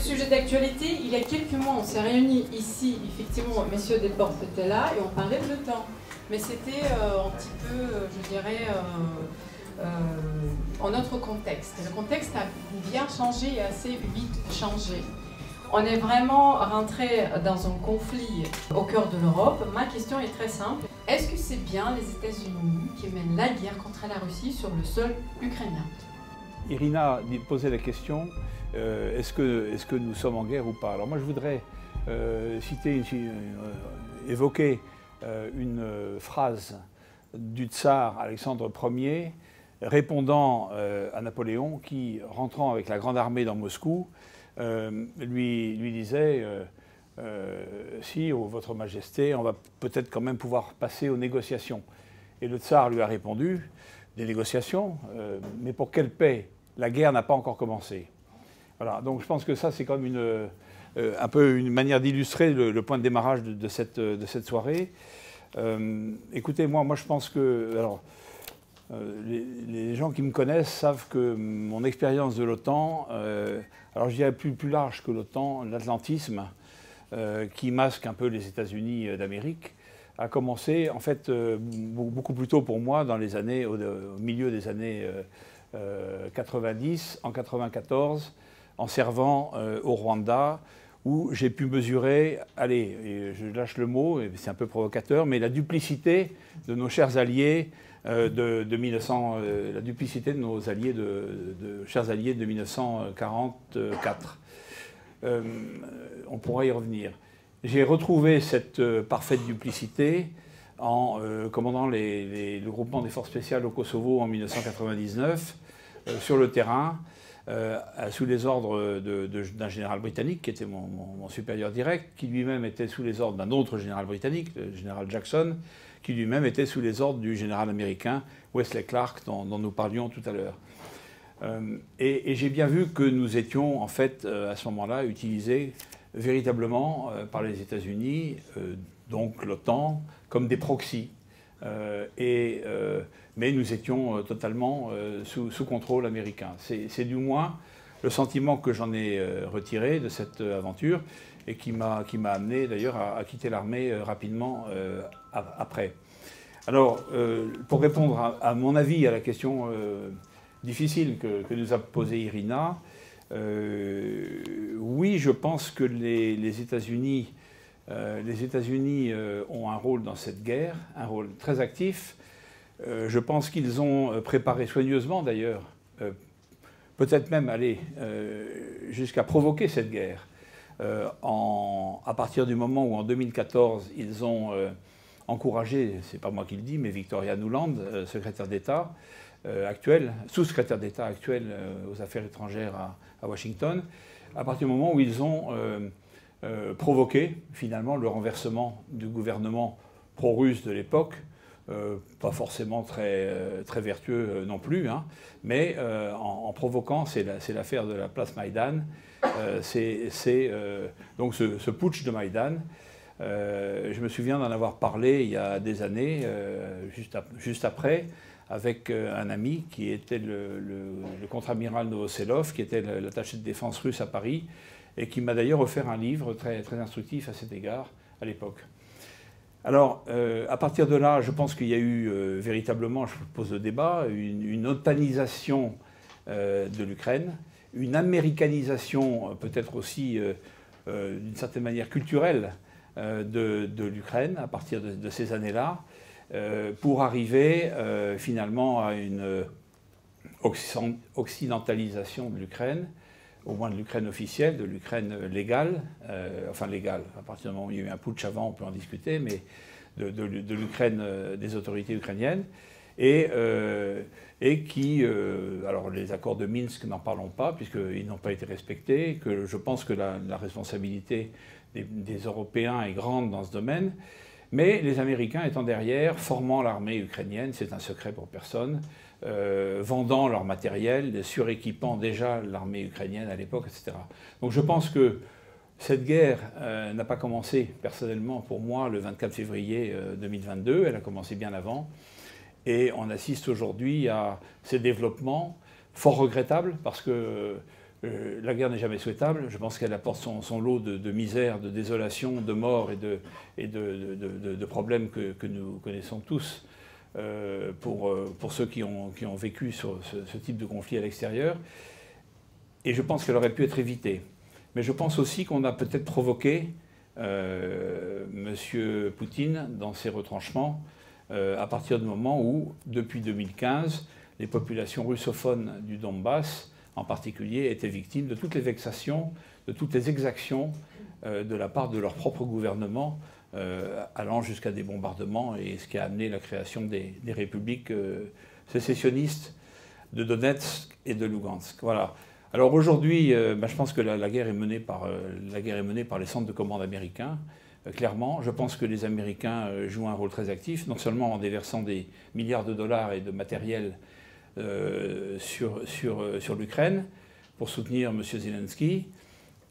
sujet d'actualité. Il y a quelques mois, on s'est réunis ici, effectivement, messieurs des portes étaient là, et on parlait de l'OTAN. Mais c'était euh, un petit peu, euh, je dirais, euh, en autre contexte. Le contexte a bien changé et assez vite changé. On est vraiment rentré dans un conflit au cœur de l'Europe. Ma question est très simple. Est-ce que c'est bien les États-Unis qui mènent la guerre contre la Russie sur le sol ukrainien? Irina posait la question euh, est-ce que, nous sommes en guerre ou pas? Alors moi je voudrais euh, citer, euh, évoquer une phrase du tsar Alexandre Ier répondant à Napoléon qui, rentrant avec la grande armée dans Moscou, lui, lui disait si, oh, Votre Majesté, on va peut-être quand même pouvoir passer aux négociations. Et le tsar lui a répondu des négociations, mais pour quelle paix? La guerre n'a pas encore commencé. Voilà, donc je pense que ça, c'est comme une, euh, un peu une manière d'illustrer le, point de démarrage de, cette, de cette, soirée. Euh, écoutez, moi, moi, je pense que. Alors, euh, les, gens qui me connaissent savent que mon expérience de l'OTAN, alors je dirais plus, plus large que l'OTAN, l'atlantisme, qui masque un peu les États-Unis d'Amérique, a commencé en fait beaucoup plus tôt pour moi dans les années, au, au milieu des années 90, en 94 en servant euh, au Rwanda, où j'ai pu mesurer, allez, je lâche le mot, c'est un peu provocateur, mais la duplicité de nos chers alliés euh, de, 1900, euh, la duplicité de nos alliés de, chers alliés de 1944. on pourra y revenir. J'ai retrouvé cette parfaite duplicité en commandant le groupement des forces spéciales au Kosovo en 1999 sur le terrain. Euh, sous les ordres d'un général britannique qui était mon, supérieur direct, qui lui-même était sous les ordres d'un autre général britannique, le général Jackson, qui lui-même était sous les ordres du général américain Wesley Clark, dont, nous parlions tout à l'heure. Euh, et, j'ai bien vu que nous étions, en fait, euh, à ce moment-là, utilisés véritablement par les États-Unis, donc l'OTAN, comme des proxys. Et mais nous étions euh, totalement euh, sous, contrôle américain. C'est du moins le sentiment que j'en ai euh, retiré de cette aventure et qui m'a amené d'ailleurs à, quitter l'armée rapidement après. Alors, pour répondre à, mon avis à la question difficile que, nous a posée Irina, oui, je pense que les États-Unis les États-Unis ont un rôle dans cette guerre, un rôle très actif, euh, je pense qu'ils ont euh, préparé soigneusement d'ailleurs, euh, peut-être même aller jusqu'à provoquer cette guerre. à partir du moment où en 2014 ils ont encouragé, c'est pas moi qui le dis, mais Victoria Nuland, secrétaire d'État actuel, sous-secrétaire d'État actuel aux affaires étrangères à, Washington, à partir du moment où ils ont provoqué finalement le renversement du gouvernement pro-russe de l'époque, euh, pas forcément très, euh, très vertueux euh, non plus, hein, mais en, provoquant, c'est l'affaire de la place Maïdan, c'est donc ce, putsch de Maïdan. je me souviens d'en avoir parlé il y a des années, juste, juste, après, avec un ami qui était le contre-amiral Novoselov, qui était l'attaché de défense russe à Paris, et qui m'a d'ailleurs offert un livre très, très instructif à cet égard à l'époque. Alors, euh, à partir de là, je pense qu'il y a eu euh, véritablement, je pose le débat, une, otanisation euh, de l'Ukraine, une américanisation peut-être aussi d'une certaine manière culturelle de, l'Ukraine à partir de ces années-là, pour arriver finalement à une occidentalisation de l'Ukraine au moins de l'Ukraine officielle, de l'Ukraine légale, euh, enfin légale, à partir du moment où il y a eu un putsch avant, on peut en discuter, mais de, l'Ukraine, euh, des autorités ukrainiennes, et, euh, et qui, alors les accords de Minsk, n'en parlons pas, puisqu'ils n'ont pas été respectés, que je pense que la, responsabilité des, des, Européens est grande dans ce domaine, mais les Américains étant derrière, formant l'armée ukrainienne, c'est un secret pour personne, euh, vendant leur matériel, suréquipant déjà l'armée ukrainienne à l'époque, etc. Donc je pense que cette guerre euh, n'a pas commencé personnellement pour moi le 24 février 2022, euh, elle a commencé bien avant. Et on assiste aujourd'hui à ces développements fort regrettables parce que la guerre n'est jamais souhaitable. Je pense qu'elle apporte son, lot de, misère, de désolation, de mort et de, problèmes que, nous connaissons tous euh, pour, pour, ceux qui ont, vécu ce, type de conflit à l'extérieur. Et je pense qu'elle aurait pu être évitée. Mais je pense aussi qu'on a peut-être provoqué euh, M. Poutine dans ses retranchements à partir du moment où, depuis 2015, les populations russophones du Donbass en particulier, étaient victimes de toutes les vexations, de toutes les exactions euh, de la part de leur propre gouvernement, euh, allant jusqu'à des bombardements, et ce qui a amené la création des, républiques euh, sécessionnistes de Donetsk et de Lugansk. Voilà. Alors aujourd'hui, bah, je pense que la, guerre est menée par, les centres de commande américains. clairement, je pense que les Américains jouent un rôle très actif, non seulement en déversant des milliards de dollars et de matériel euh, euh, sur l'Ukraine pour soutenir M. Zelensky.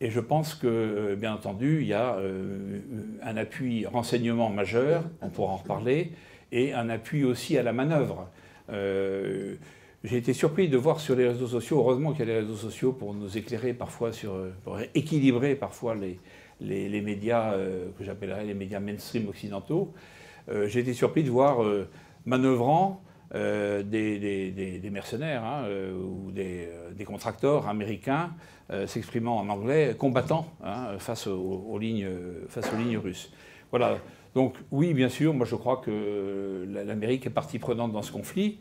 Et je pense que, euh, bien entendu, il y a un appui renseignement majeur, on pourra en reparler, et un appui aussi à la manœuvre. J'ai été surpris de voir sur les réseaux sociaux, heureusement qu'il y a les réseaux sociaux pour nous éclairer parfois, sur, pour équilibrer parfois les, les, médias que j'appellerais les médias mainstream occidentaux. J'ai été surpris de voir manœuvrant euh, des, mercenaires hein, euh, ou euh, des, contracteurs américains s'exprimant en anglais, combattant hein, face, aux, lignes, face aux lignes russes. Voilà. Donc oui, bien sûr, moi je crois que l'Amérique est partie prenante dans ce conflit.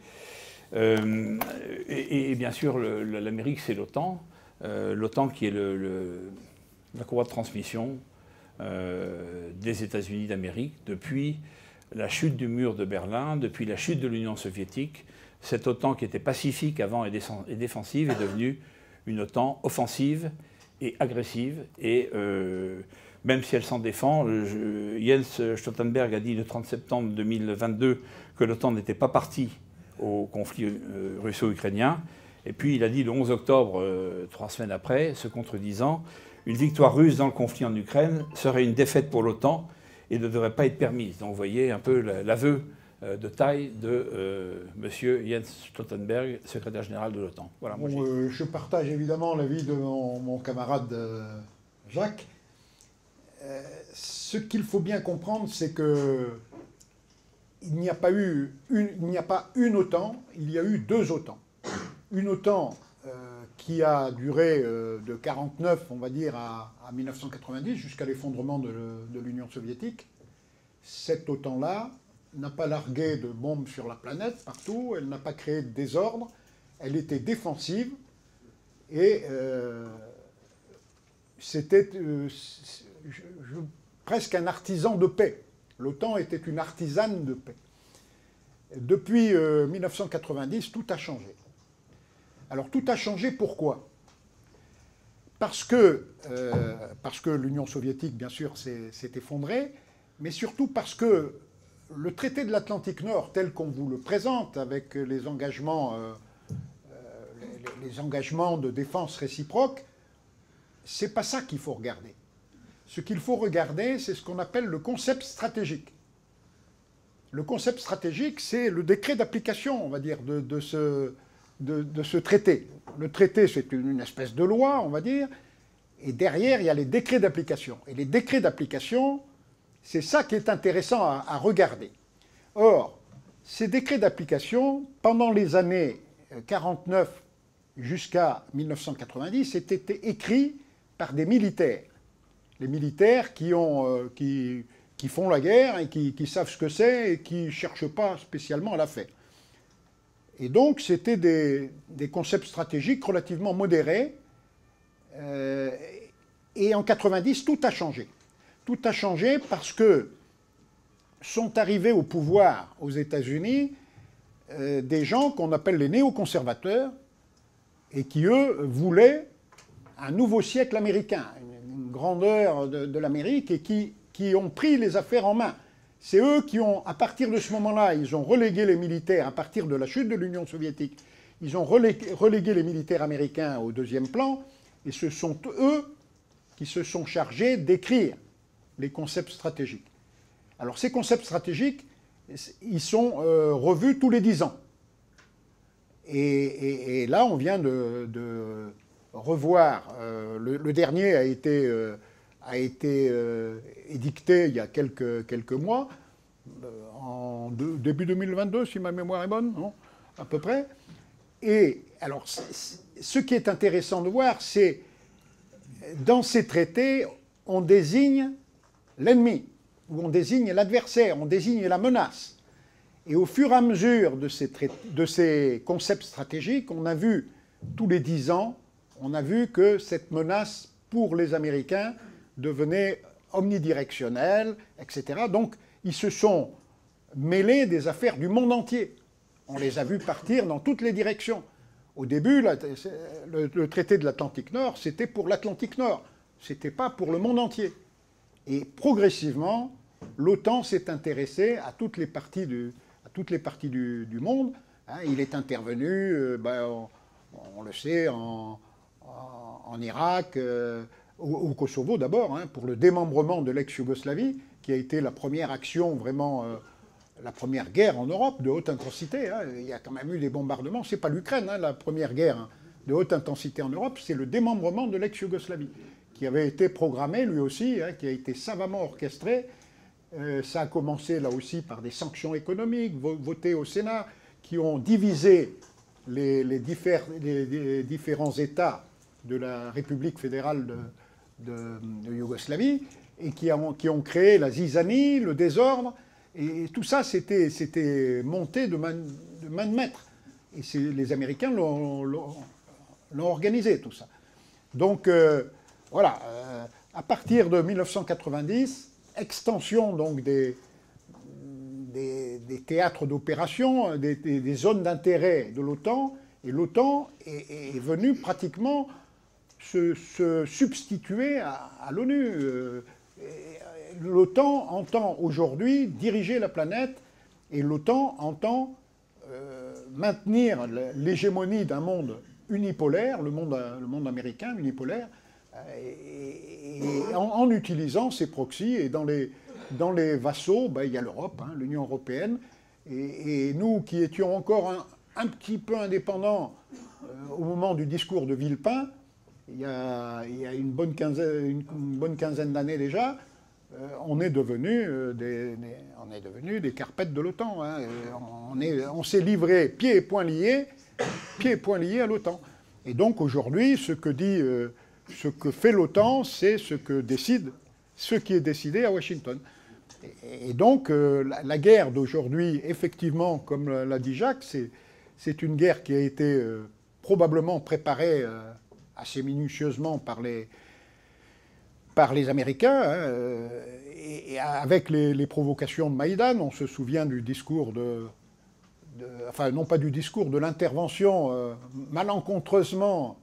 et, bien sûr, l'Amérique, c'est l'OTAN. L'OTAN qui est la courroie de transmission des États-Unis d'Amérique depuis la chute du mur de Berlin, depuis la chute de l'Union soviétique, cette OTAN qui était pacifique avant et défensive est devenue une OTAN offensive et agressive. Et euh, même si elle s'en défend, Jens Stoltenberg a dit le 30 septembre 2022 que l'OTAN n'était pas partie au conflit euh, russo-ukrainien. Et puis il a dit le 11 octobre, euh, trois semaines après, se contredisant, une victoire russe dans le conflit en Ukraine serait une défaite pour l'OTAN et ne devrait pas être permise. Donc vous voyez un peu l'aveu euh, de taille de euh, M. Jens Stoltenberg, secrétaire général de l'OTAN. Voilà, euh, je partage évidemment l'avis de mon, camarade Jacques. ce qu'il faut bien comprendre, c'est que il n'y a pas eu une, il n'y a pas une OTAN, il y a eu deux OTAN. Une OTAN qui a duré euh, de 49, on va dire, à, 1990, jusqu'à l'effondrement de, l'Union soviétique. Cette OTAN-là n'a pas largué de bombes sur la planète partout, elle n'a pas créé de désordre, elle était défensive et euh, c'était euh, presque un artisan de paix. L'OTAN était une artisane de paix. Depuis 1990, tout a changé. Alors tout a changé, pourquoi? Parce que, euh, parce que l'Union soviétique, bien sûr, s'est effondrée, mais surtout parce que le traité de l'Atlantique Nord, tel qu'on vous le présente, avec les engagements, euh, euh, les, engagements de défense réciproque, c'est pas ça qu'il faut regarder. Ce qu'il faut regarder, c'est ce qu'on appelle le concept stratégique. Le concept stratégique, c'est le décret d'application, on va dire, de ce, de, ce traité. Le traité, c'est une, espèce de loi, on va dire, et derrière, il y a les décrets d'application. Et les décrets d'application, c'est ça qui est intéressant à, regarder. Or, ces décrets d'application, pendant les années 49 jusqu'à 1990, étaient écrits par des militaires. Les militaires qui, euh, font la guerre et qui savent ce que c'est et qui ne cherchent pas spécialement à la faire. Et donc, c'était des, concepts stratégiques relativement modérés. Euh, et en 90, tout a changé. Tout a changé parce que sont arrivés au pouvoir aux États-Unis euh, des gens qu'on appelle les néoconservateurs et qui, eux, voulaient un nouveau siècle américain, une, grandeur de, l'Amérique et qui, qui ont pris les affaires en main. C'est eux qui ont, à partir de ce moment-là, ils ont relégué les militaires, à partir de la chute de l'Union soviétique, ils ont relégué, les militaires américains au deuxième plan, et ce sont eux qui se sont chargés d'écrire les concepts stratégiques. Alors ces concepts stratégiques, ils sont euh, revus tous les dix ans. Et, là, on vient de, revoir. Le, dernier a été, a été édicté il y a quelques, quelques mois, en début 2022, si ma mémoire est bonne, non à peu près. Et alors, ce qui est intéressant de voir, c'est dans ces traités, on désigne l'ennemi, ou on désigne l'adversaire, on désigne la menace. Et au fur et à mesure de ces concepts stratégiques, on a vu, tous les dix ans, on a vu que cette menace pour les Américains devenait omnidirectionnelle, etc. Donc, ils se sont mêlés des affaires du monde entier. On les a vus partir dans toutes les directions. Au début, le, traité de l'Atlantique Nord, c'était pour l'Atlantique Nord. Ce n'était pas pour le monde entier. Et progressivement, l'OTAN s'est intéressé à toutes les parties du, à toutes les parties du, monde. Hein, il est intervenu, euh, ben, on, le sait, en, Irak, euh, au, Kosovo d'abord, hein, pour le démembrement de l'ex-Yougoslavie, qui a été la première action vraiment euh, la première guerre en Europe de haute intensité. Hein. il y a quand même eu des bombardements. C'est pas l'Ukraine, hein, la première guerre de haute intensité en Europe, c'est le démembrement de l'ex-Yougoslavie, qui avait été programmé lui aussi, qui a été savamment orchestré. Euh, ça a commencé là aussi par des sanctions économiques votées au Sénat, qui ont divisé les, différents États de la République fédérale de, Yougoslavie et qui ont créé la zizanie, le désordre et tout ça, c'était monté de main, de maître. Et les Américains l'ont organisé, tout ça. Donc, euh, voilà, euh, à partir de 1990, extension donc des, des, théâtres d'opération, des, zones d'intérêt de l'OTAN, et l'OTAN est, est, venue pratiquement se, substituer à, l'ONU. Euh, l'OTAN entend aujourd'hui diriger la planète et l'OTAN entend euh, maintenir l'hégémonie d'un monde unipolaire, le monde, américain unipolaire, euh, en, utilisant ses proxys. Et dans les, vassaux, ben, il y a l'Europe, hein, l'Union européenne. Et, nous qui étions encore un, petit peu indépendants au moment du discours de Villepin, il y a, une bonne quinzaine, d'années déjà, euh, on est devenu euh, des, on est devenu des carpettes de l'OTAN. Hein. On, on s'est livré pieds et poings liés, pieds et poings liés à l'OTAN. Et donc aujourd'hui, ce que dit, euh, ce que fait l'OTAN, c'est ce que décide, ce qui est décidé à Washington. Et, donc la, guerre d'aujourd'hui, effectivement, comme l'a dit Jacques, c'est une guerre qui a été probablement préparée assez minutieusement par les, par les Américains, hein, euh, et, avec les, provocations de Maïdan, on se souvient du discours de, enfin non pas du discours, de l'intervention euh, malencontreusement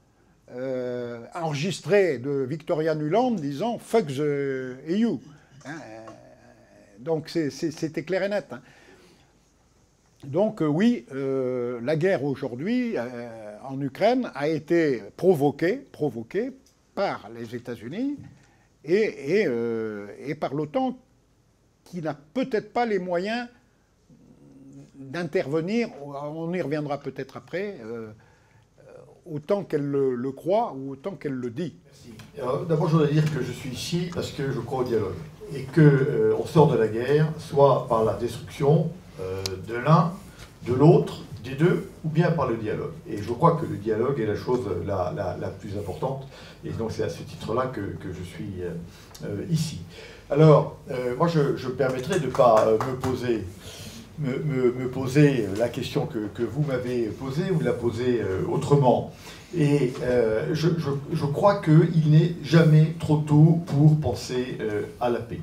euh, enregistrée de Victoria Nuland disant Fuck the EU. Hein, donc c'était clair et net. Hein. Donc oui, la guerre aujourd'hui en Ukraine a été provoquée, provoquée par les États-Unis euh, et, par l'OTAN qui n'a peut-être pas les moyens d'intervenir, on y reviendra peut-être après, euh, autant qu'elle le, croit ou autant qu'elle le dit. D'abord, je voudrais dire que je suis ici parce que je crois au dialogue et qu'on euh, sort de la guerre soit par la destruction de l'un, de l'autre, des deux, ou bien par le dialogue. Et je crois que le dialogue est la chose la, plus importante, et donc c'est à ce titre-là que, je suis euh, euh, ici. Alors, euh, moi, je, je, me permettrai de ne pas me poser, me, poser la question que, vous m'avez posée, ou la poser autrement. Et je, crois qu'il n'est jamais trop tôt pour penser à la paix.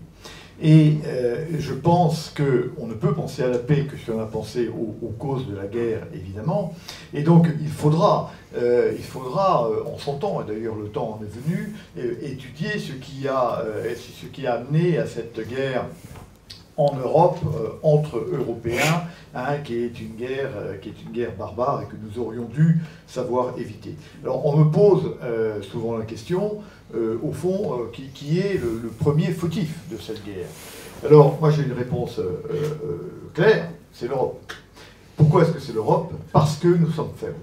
Et euh, je pense qu'on ne peut penser à la paix que si on a pensé aux, causes de la guerre, évidemment. Et donc il faudra, euh, il faudra euh, en son temps, et d'ailleurs le temps en est venu, étudier ce qui, a, ce qui a amené à cette guerre en Europe entre Européens, hein, qui, est une guerre, qui est une guerre barbare et que nous aurions dû savoir éviter. Alors on me pose souvent la question, euh, au fond, euh, qui, est le, premier fautif de cette guerre? Alors, moi j'ai une réponse euh, claire, c'est l'Europe. Pourquoi est-ce que c'est l'Europe? Parce que nous sommes faibles.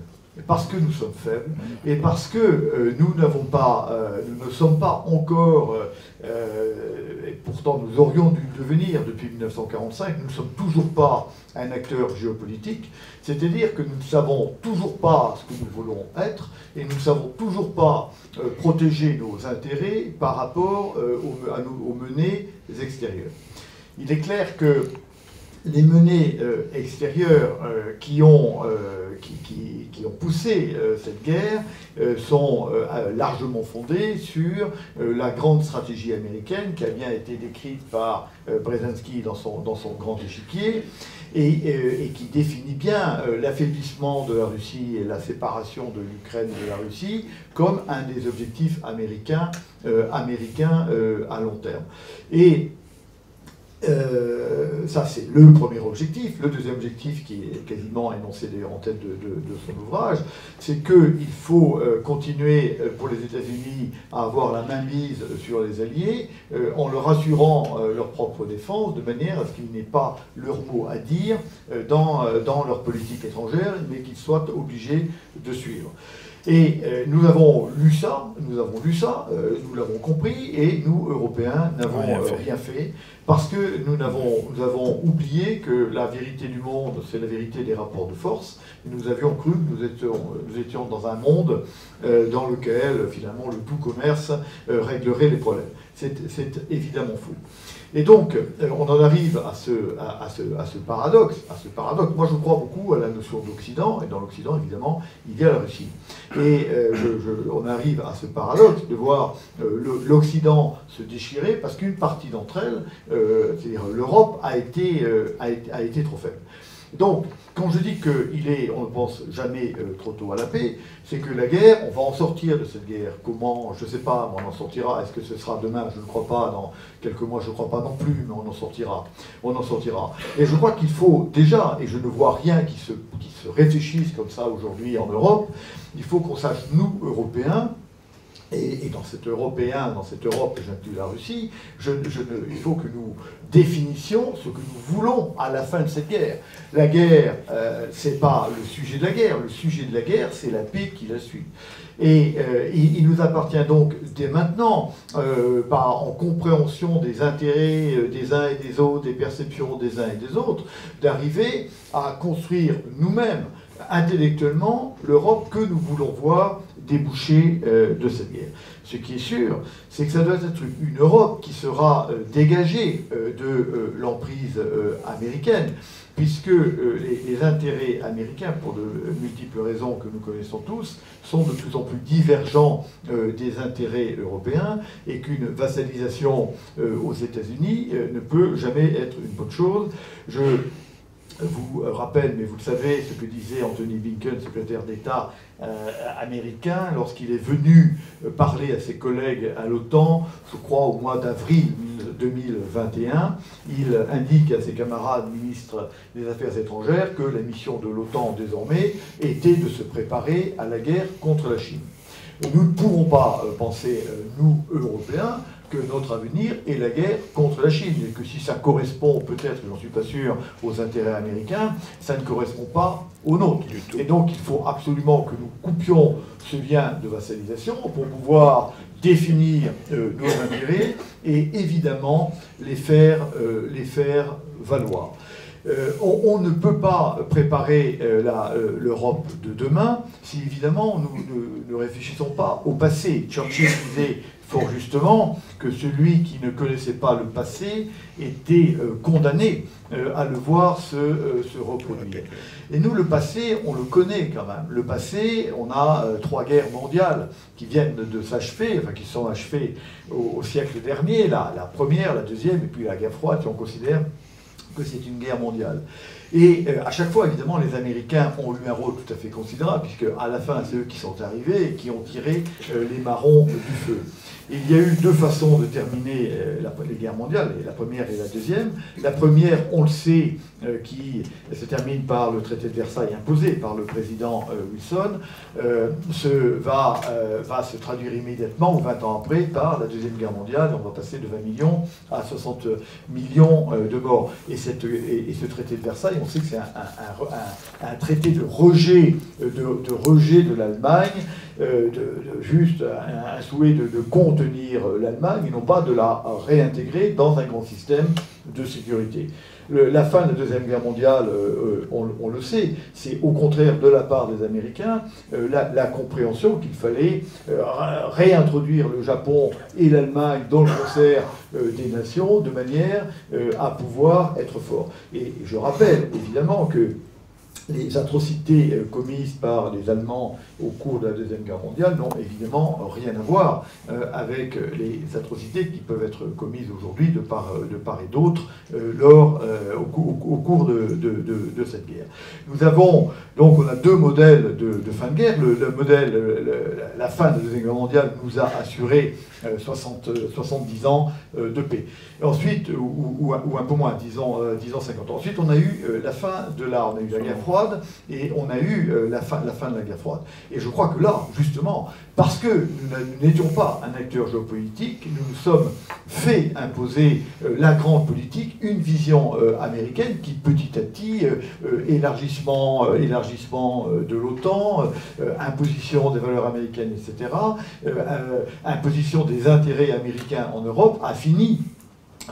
parce que nous sommes faibles et parce que euh, nous n'avons euh, nous ne sommes pas encore, euh, et pourtant nous aurions dû le devenir depuis 1945, nous ne sommes toujours pas un acteur géopolitique, c'est-à-dire que nous ne savons toujours pas ce que nous voulons être et nous ne savons toujours pas protéger nos intérêts par rapport aux, à aux menées extérieures. Il est clair que les menées euh, extérieures euh, qui, ont, euh, qui, ont, poussé cette guerre sont largement fondées sur la grande stratégie américaine qui a bien été décrite par Brzezinski dans son, dans son grand échiquier et, et qui définit bien l'affaiblissement de la Russie et la séparation de l'Ukraine de la Russie comme un des objectifs américains, américains à long terme. Et euh, ça, c'est le premier objectif. Le deuxième objectif, qui est quasiment énoncé d'ailleurs en tête de, son ouvrage, c'est qu'il faut euh, continuer euh, pour les États-Unis à avoir la main mise sur les Alliés en leur assurant leur propre défense, de manière à ce qu'il n'ait pas leur mot à dire dans, dans leur politique étrangère, mais qu'ils soient obligés de suivre. Et euh, nous avons lu ça, nous avons lu ça, euh, nous l'avons compris, et nous, Européens, n'avons rien, euh, rien, fait, parce que nous avons, nous avons oublié que la vérité du monde, c'est la vérité des rapports de force, et nous avions cru que nous étions, nous étions dans un monde dans lequel, finalement, le tout commerce réglerait les problèmes. C'est évidemment fou. Et donc, euh, on en arrive à ce, à, ce, à ce, paradoxe. À ce paradoxe. Moi, je crois beaucoup à la notion d'Occident, et dans l'Occident, évidemment, il y a la Russie. Et euh, on arrive à ce paradoxe de voir euh, l'Occident se déchirer parce qu'une partie d'entre elles, c'est-à-dire l'Europe, a, été, a été trop faible. Donc, quand je dis qu'il est, on ne pense jamais euh, trop tôt à la paix, c'est que la guerre, on va en sortir de cette guerre. Comment Je ne sais pas, on en sortira. Est-ce que ce sera demain? Je ne crois pas. Dans quelques mois, je ne crois pas non plus, mais on en sortira. On en sortira. Et je crois qu'il faut déjà, et je ne vois rien qui se, qui se réfléchisse comme ça aujourd'hui en Europe, il faut qu'on sache, nous, Européens, et, dans cet européen, dans cette Europe, j'inclus la Russie, il faut que nous définissions ce que nous voulons à la fin de cette guerre. La guerre, euh, c'est pas le sujet de la guerre. Le sujet de la guerre, c'est la paix qui la suit. Et euh, il, nous appartient donc dès maintenant, euh, en compréhension des intérêts euh, des uns et des autres, des perceptions des uns et des autres, d'arriver à construire nous-mêmes intellectuellement l'Europe que nous voulons voir déboucher euh, de cette guerre. Ce qui est sûr, c'est que ça doit être une Europe qui sera euh, dégagée euh, de l'emprise américaine, puisque les, intérêts américains, pour de multiples raisons que nous connaissons tous, sont de plus en plus divergents des intérêts européens, et qu'une vassalisation aux États-Unis ne peut jamais être une bonne chose. Je vous rappelle, mais vous le savez, ce que disait Anthony Blinken, secrétaire d'État américain, lorsqu'il est venu euh, parler à ses collègues à l'OTAN, je crois au mois d'avril 2021, il indique à ses camarades ministres des Affaires étrangères que la mission de l'OTAN désormais était de se préparer à la guerre contre la Chine. Nous ne pouvons pas euh, penser, nous, Européens, que notre avenir est la guerre contre la Chine, et que si ça correspond peut-être, j'en suis pas sûr, aux intérêts américains, ça ne correspond pas aux nôtres. Et donc il faut absolument que nous coupions ce lien de vassalisation pour pouvoir définir euh, nos intérêts et évidemment les faire, euh, les faire valoir. Euh, on, ne peut pas préparer l'Europe de demain si évidemment nous ne, ne réfléchissons pas au passé. Churchill disait fort justement que celui qui ne connaissait pas le passé était euh, condamné euh, à le voir se, euh, se, reproduire. Et nous, le passé, on le connaît quand même. Le passé, on a trois guerres mondiales qui viennent de s'achever, enfin qui sont achevées au, siècle dernier, la, la, première, la deuxième, et puis la guerre froide, si on considère que c'est une guerre mondiale. Et à chaque fois, évidemment, les Américains ont eu un rôle tout à fait considérable, puisque à la fin, c'est eux qui sont arrivés et qui ont tiré les marrons du feu. Il y a eu deux façons de terminer euh, les guerres mondiales, la première et la deuxième. La première, on le sait, qui se termine par le traité de Versailles imposé par le président euh, Wilson, se, va, va se traduire immédiatement, ou 20 ans après, par la Deuxième Guerre mondiale. On va passer de 20 millions à 60 millions de morts. Et, cette, et, ce traité de Versailles, on sait que c'est un, traité de rejet de, rejet de l'Allemagne, juste un, souhait de, contenir l'Allemagne et non pas de la réintégrer dans un grand système de sécurité. La fin de la Deuxième Guerre mondiale, euh, euh, on, le sait, c'est au contraire de la part des Américains euh, la, compréhension qu'il fallait réintroduire le Japon et l'Allemagne dans le concert des nations de manière à pouvoir être fort. Et je rappelle évidemment que les atrocités euh, commises par les Allemands au cours de la Deuxième Guerre mondiale n'ont évidemment rien à voir euh, avec les atrocités qui peuvent être commises aujourd'hui de part, et d'autre euh, lors, au, cours de, cette guerre. Nous avons, donc on a deux modèles de, fin de guerre. Le, modèle, la fin de la Deuxième Guerre mondiale nous a assuré 60, 70 ans de paix. ensuite, ou, un peu moins, disons, 10 ans 50 ans. Ensuite, on a eu la fin de la, on a eu la guerre froide, et on a eu euh, la, fin, de la guerre froide. Et je crois que là, justement, parce que nous n'étions pas un acteur géopolitique, nous nous sommes fait imposer euh, la grande politique, une vision euh, américaine qui petit à petit, élargissement, élargissement de l'OTAN, imposition des valeurs américaines, etc., imposition des intérêts américains en Europe, a fini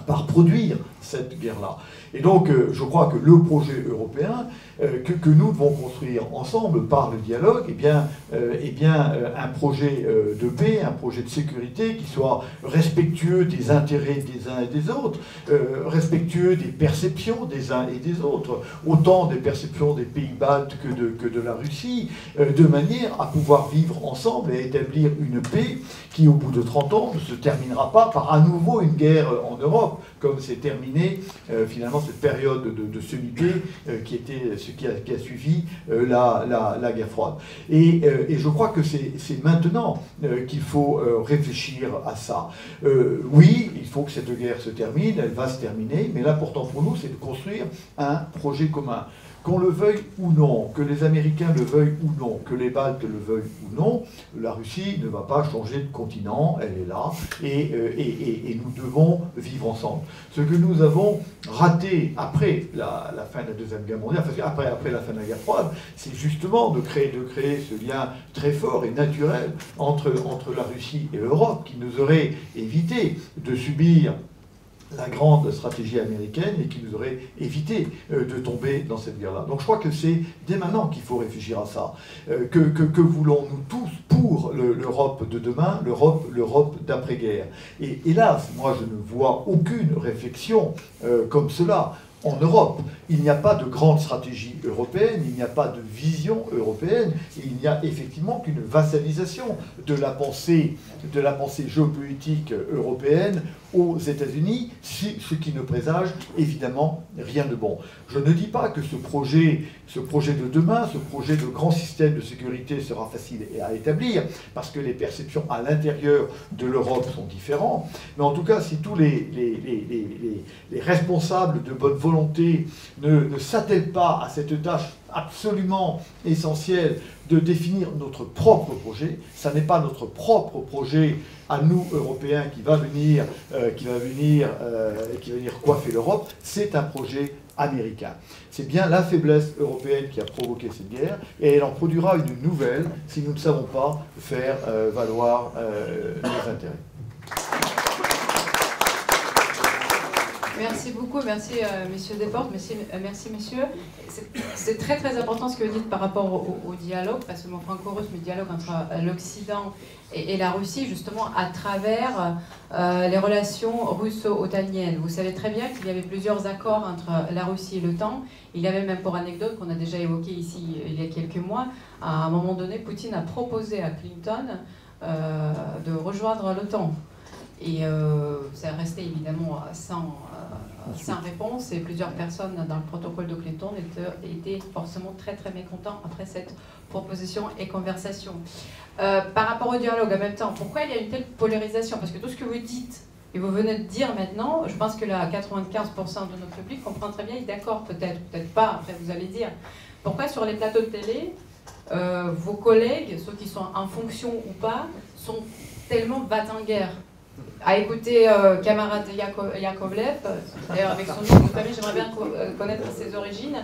par produire cette guerre-là. Et donc, je crois que le projet européen, euh, que, que, nous devons construire ensemble par le dialogue, eh bien, euh, eh bien euh, un projet de paix, un projet de sécurité qui soit respectueux des intérêts des uns et des autres, respectueux des perceptions des uns et des autres, autant des perceptions des pays baltes que de, que de la Russie, de manière à pouvoir vivre ensemble et établir une paix qui, au bout de 30 ans, ne se terminera pas par à nouveau une guerre en Europe, comme s'est terminé finalement cette période de, de semi-paix qui était qui a, suivi euh, la, guerre froide. Et, euh, je crois que c'est maintenant euh, qu'il faut réfléchir à ça. oui, il faut que cette guerre se termine, elle va se terminer, mais l'important pour nous, c'est de construire un projet commun. Qu'on le veuille ou non, que les Américains le veuillent ou non, que les Baltes le veuillent ou non, la Russie ne va pas changer de continent, elle est là, et, euh, nous devons vivre ensemble. Ce que nous avons raté après la, fin de la Deuxième Guerre mondiale, après, après la fin de la guerre froide, c'est justement de créer, ce lien très fort et naturel entre la Russie et l'Europe, qui nous aurait évité de subir la grande stratégie américaine et qui nous aurait évité euh, de tomber dans cette guerre-là. Donc je crois que c'est dès maintenant qu'il faut réfléchir à ça. Euh, que, voulons-nous tous pour l'Europe de demain, l'Europe d'après-guerre? Et hélas, moi je ne vois aucune réflexion euh, comme cela en Europe. Il n'y a pas de grande stratégie européenne, il n'y a pas de vision européenne, il n'y a effectivement qu'une vassalisation de la pensée, de la pensée géopolitique européenne aux États-Unis, ce qui ne présage évidemment rien de bon. Je ne dis pas que ce projet, ce projet de demain, ce projet de grand système de sécurité sera facile à établir, parce que les perceptions à l'intérieur de l'Europe sont différentes, mais en tout cas, si tous les, les, responsables de bonne volonté ne, ne s'attellent pas à cette tâche absolument essentielle de définir notre propre projet. Ça n'est pas notre propre projet à nous, Européens, qui va venir, euh, qui va venir, euh, qui va venir coiffer l'Europe. C'est un projet américain. C'est bien la faiblesse européenne qui a provoqué cette guerre, et elle en produira une nouvelle si nous ne savons pas faire euh, valoir nos intérêts. Merci beaucoup, merci euh, messieurs Desportes, merci, euh. C'est très très important ce que vous dites par rapport au, dialogue, parce que mon franco-russe, le dialogue entre euh, l'Occident et, la Russie, justement à travers les relations russo-otaniennes. Vous savez très bien qu'il y avait plusieurs accords entre la Russie et l'OTAN. Il y avait même pour anecdote qu'on a déjà évoqué ici il y a quelques mois, à un moment donné, Poutine a proposé à Clinton de rejoindre l'OTAN. Et ça resté évidemment sans, sans réponse et plusieurs personnes dans le protocole de Clinton étaient, forcément très très mécontents après cette proposition et conversation. par rapport au dialogue en même temps, pourquoi il y a une telle polarisation? Parce que tout ce que vous dites et vous venez de dire maintenant, je pense que là, 95% de notre public comprend très bien, est d'accord, peut-être, peut-être pas, après vous allez dire. Pourquoi sur les plateaux de télé, euh, vos collègues, ceux qui sont en fonction ou pas, sont tellement bat en guerre à écouter euh, camarade Yakovlev, d'ailleurs avec son nom de famille, j'aimerais bien euh, connaître ses origines.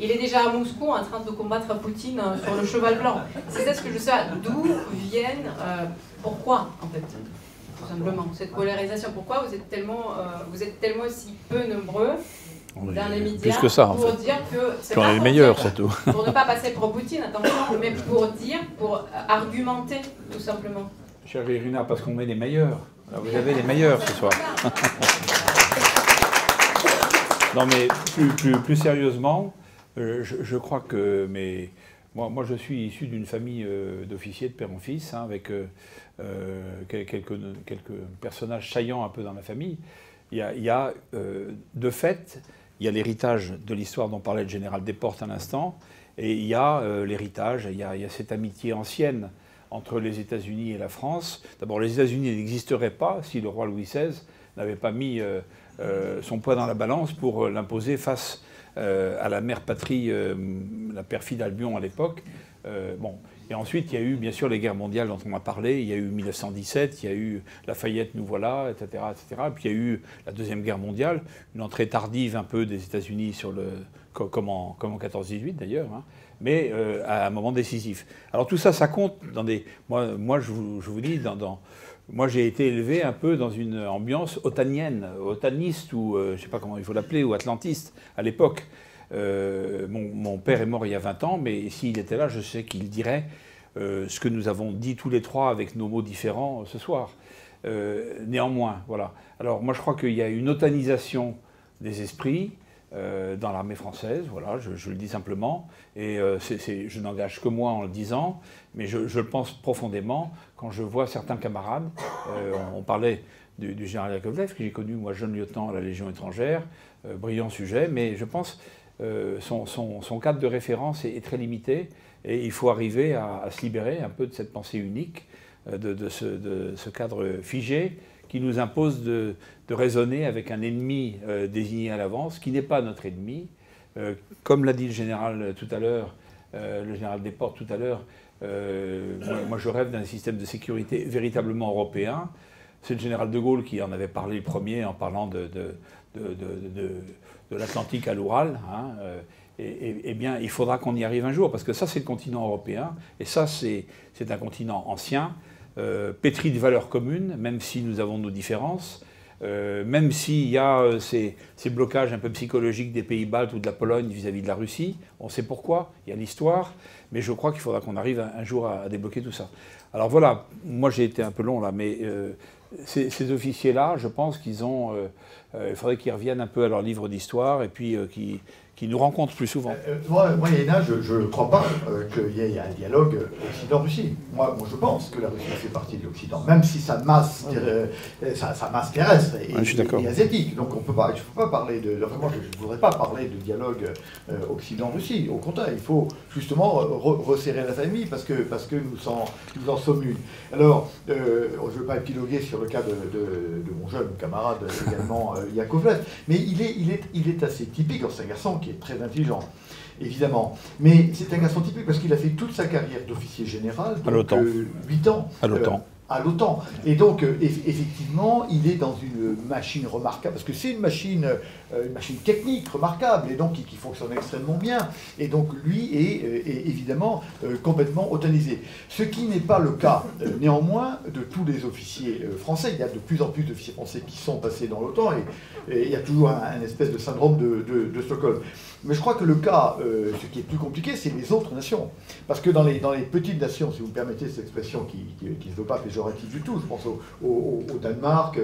Il est déjà à Moscou en train de combattre Poutine sur le cheval blanc. C'est ça ce que je sais, d'où viennent, pourquoi en fait tout simplement, cette polarisation? Pourquoi vous êtes tellement, euh, vous êtes tellement si peu nombreux dans les médias plus que ça, pour dire que c'est pas les meilleurs, surtout. Pour ne pas passer pour Poutine, attention, mais pour dire, pour argumenter, tout simplement. Cher Irina, parce qu'on met les meilleurs. Vous avez les meilleurs ce soir. non, mais plus, plus, plus sérieusement, euh, je, je, crois que mais, moi, moi, je suis issu d'une famille euh, d'officiers de père en fils, hein, avec euh, quelques, quelques, personnages saillants un peu dans la famille, il y a, de fait, il y a l'héritage de l'histoire dont parlait le général Desportes à l'instant, et il y a l'héritage, il, y a cette amitié ancienne entre les États-Unis et la France. D'abord, les États-Unis n'existeraient pas si le roi Louis XVI n'avait pas mis son poids dans la balance pour l'imposer face à la mère patrie, la perfide Albion à l'époque. bon, et ensuite, il y a eu bien sûr les guerres mondiales dont on a parlé. Il y a eu 1917, il y a eu Lafayette, nous voilà, etc., etc. Et puis il y a eu la deuxième guerre mondiale, une entrée tardive un peu des États-Unis sur le comme en, comme 14-18 d'ailleurs, hein, mais euh, à un moment décisif. Alors tout ça, ça compte dans des. Moi, je, vous, dis, moi j'ai été élevé un peu dans une ambiance otanienne, otaniste ou euh, je sais pas comment il faut l'appeler, ou atlantiste à l'époque. Euh, mon, père est mort il y a 20 ans, mais s'il était là, je sais qu'il dirait ce que nous avons dit tous les trois avec nos mots différents ce soir. Néanmoins, voilà. Alors moi je crois qu'il y a une otanisation des esprits dans l'armée française, voilà, je, le dis simplement, et je n'engage que moi en le disant, mais je, le pense profondément. Quand je vois certains camarades, on, parlait du, du général Yakovlev, que j'ai connu moi jeune lieutenant à la Légion étrangère, brillant sujet, mais je pense euh, son, cadre de référence est, très limité et il faut arriver à, se libérer un peu de cette pensée unique, euh, de, ce, cadre figé qui nous impose de, raisonner avec un ennemi euh, désigné à l'avance, qui n'est pas notre ennemi. comme l'a dit le général tout à l'heure, le général Desportes tout à l'heure, moi, je rêve d'un système de sécurité véritablement européen. C'est le général de Gaulle qui en avait parlé le premier en parlant de, l'Atlantique à l'Oural. Hein, euh, et, bien, il faudra qu'on y arrive un jour, parce que ça, c'est le continent européen, et ça, c'est un continent ancien, euh, pétri de valeurs communes, même si nous avons nos différences, euh, même s'il y a ces, blocages un peu psychologiques des pays baltes ou de la Pologne vis-à-vis de la Russie, on sait pourquoi, il y a l'histoire, mais je crois qu'il faudra qu'on arrive un, jour à, débloquer tout ça. Alors voilà, moi j'ai été un peu long là, mais ces, ces officiers-là, je pense qu'ils ont euh, il faudrait qu'ils reviennent un peu à leur livre d'histoire et puis euh, qu'ils qui nous rencontrent plus souvent. Euh, moi, moi, je ne crois pas qu'il y ait un dialogue Occident-Russie. Moi, moi, je pense que la Russie fait partie de l'Occident, même si sa masse, sa, masse terrestre est, asiatique. Donc, on peut pas, pas parler de. Vraiment, je ne voudrais pas parler de dialogue Occident-Russie. Au contraire, il faut justement resserrer la famille parce que, parce que nous, en, nous en sommes une. Alors, je ne veux pas épiloguer sur le cas de, de, de mon jeune camarade également. Euh, Yakovlev. Mais il est, il, est, il est assez typique. C'est un garçon qui est très intelligent, évidemment. Mais c'est un garçon typique parce qu'il a fait toute sa carrière d'officier général, donc, à 8 euh, ans. À l'OTAN. Euh, à l'OTAN. Et donc, effectivement, il est dans une machine remarquable, parce que c'est une machine, une machine technique remarquable, et donc qui, fonctionne extrêmement bien. Et donc, lui est, évidemment complètement otanisé. Ce qui n'est pas le cas, néanmoins, de tous les officiers français. Il y a de plus en plus d'officiers français qui sont passés dans l'OTAN, et, il y a toujours un, espèce de syndrome de, Stockholm. Mais je crois que le cas, ce qui est plus compliqué, c'est les autres nations. Parce que dans les, petites nations, si vous me permettez cette expression qui ne se veut pas du tout. Je pense au, Danemark,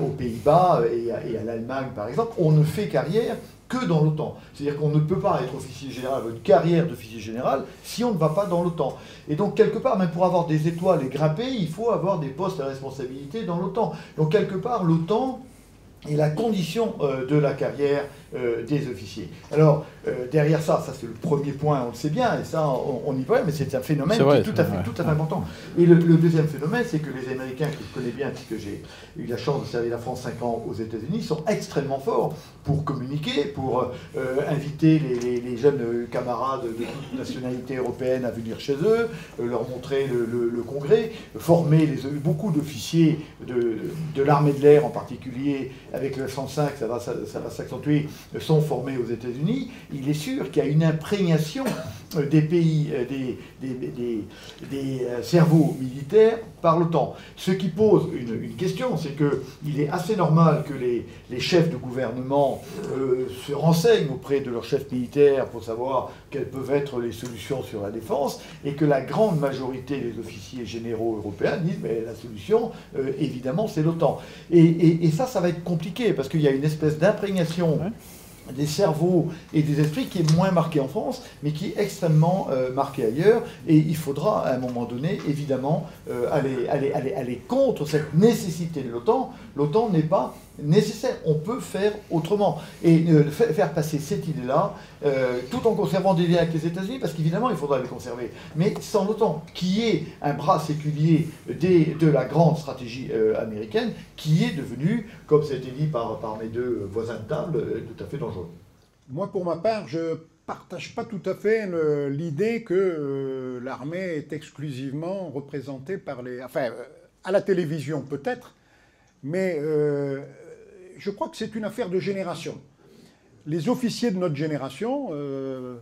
aux Pays-Bas et à, l'Allemagne, par exemple. On ne fait carrière que dans l'OTAN. C'est-à-dire qu'on ne peut pas être officier général, une carrière d'officier général, si on ne va pas dans l'OTAN. Et donc, quelque part, même pour avoir des étoiles et grimper, il faut avoir des postes à responsabilité dans l'OTAN. Donc, quelque part, l'OTAN est la condition euh, de la carrière euh, des officiers. Alors, euh, derrière ça, ça c'est le premier point, on le sait bien, et ça, on, y voit, mais c'est un phénomène qui est tout à fait, tout à fait important. Et le, deuxième phénomène, c'est que les Américains, que je connais bien, puisque j'ai eu la chance de servir la France 5 ans aux États-Unis, sont extrêmement forts pour communiquer, pour inviter les, jeunes camarades de toute nationalité européenne à venir chez eux, leur montrer le, congrès, former les, beaucoup d'officiers de, de l'armée de l'air en particulier, avec le 105, ça va, s'accentuer sont formés aux États-Unis, il est sûr qu'il y a une imprégnation euh, des pays, euh, des, euh, cerveaux militaires par l'OTAN. Ce qui pose une, question, c'est qu'il est assez normal que les, chefs de gouvernement se renseignent auprès de leurs chefs militaires pour savoir quelles peuvent être les solutions sur la défense, et que la grande majorité des officiers généraux européens disent mais la solution, évidemment, c'est l'OTAN. Et, ça, ça va être compliqué, parce qu'il y a une espèce d'imprégnation des cerveaux et des esprits qui est moins marqué en France, mais qui est extrêmement euh, marqué ailleurs. Et il faudra, à un moment donné, évidemment, euh, aller, aller, aller, aller contre cette nécessité de l'OTAN. L'OTAN n'est pas nécessaire. On peut faire autrement. Et euh, faire passer cette idée-là, euh, tout en conservant des liens avec les États-Unis, parce qu'évidemment, il faudra les conserver, mais sans l'OTAN, qui est un bras séculier de la grande stratégie euh, américaine, qui est devenu, comme ça a été dit par, mes deux voisins de table, tout à fait dangereux. Moi, pour ma part, je partage pas tout à fait l'idée que l'armée est exclusivement représentée par les... Enfin, à la télévision peut-être, mais je crois que c'est une affaire de génération. Les officiers de notre génération, euh,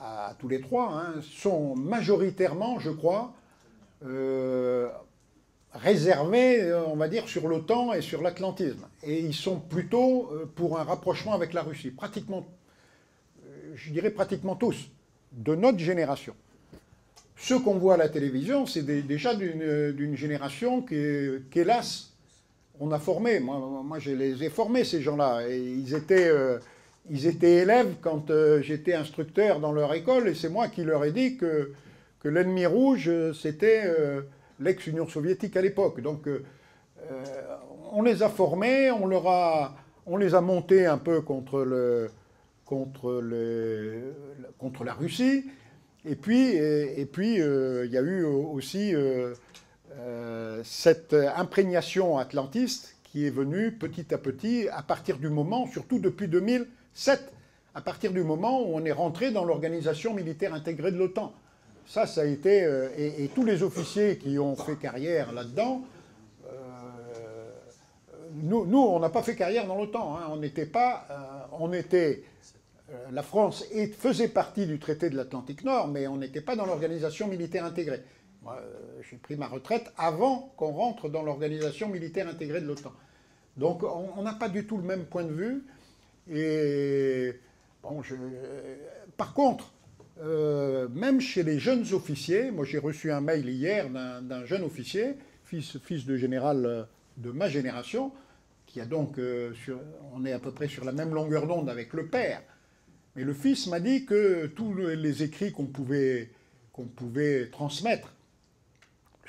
à tous les trois, hein, sont majoritairement, je crois, euh, réservés, on va dire, sur l'OTAN et sur l'atlantisme. Et ils sont plutôt euh, pour un rapprochement avec la Russie. Pratiquement, je dirais pratiquement tous, de notre génération. Ceux qu'on voit à la télévision, c'est déjà d'une génération qui, hélas, on a formé. Moi, je les ai formés, ces gens-là. Et ils étaient, euh, ils étaient élèves quand euh, j'étais instructeur dans leur école. Et c'est moi qui leur ai dit que, l'ennemi rouge, c'était euh, l'ex-Union soviétique à l'époque. Donc, on les a formés, on, leur a, on les a montés un peu contre, le, contre, le, contre la Russie. Et puis, et, puis il y a eu aussi euh, cette imprégnation atlantiste qui est venue petit à petit à partir du moment, surtout depuis 2007, à partir du moment où on est rentré dans l'organisation militaire intégrée de l'OTAN. Ça, ça a été... Euh, et, tous les officiers qui ont fait carrière là-dedans, euh, nous, on n'a pas fait carrière dans l'OTAN. Hein. On n'était pas... on était... La France faisait partie du traité de l'Atlantique Nord, mais on n'était pas dans l'organisation militaire intégrée. Euh, j'ai pris ma retraite avant qu'on rentre dans l'organisation militaire intégrée de l'OTAN. Donc on n'a pas du tout le même point de vue. Et bon, par contre, euh, même chez les jeunes officiers, moi j'ai reçu un mail hier d'un jeune officier, fils, fils de général euh, de ma génération, qui a donc, on est à peu près sur la même longueur d'onde avec le père. Mais le fils m'a dit que tous les écrits qu'on pouvait, qu'on pouvait transmettre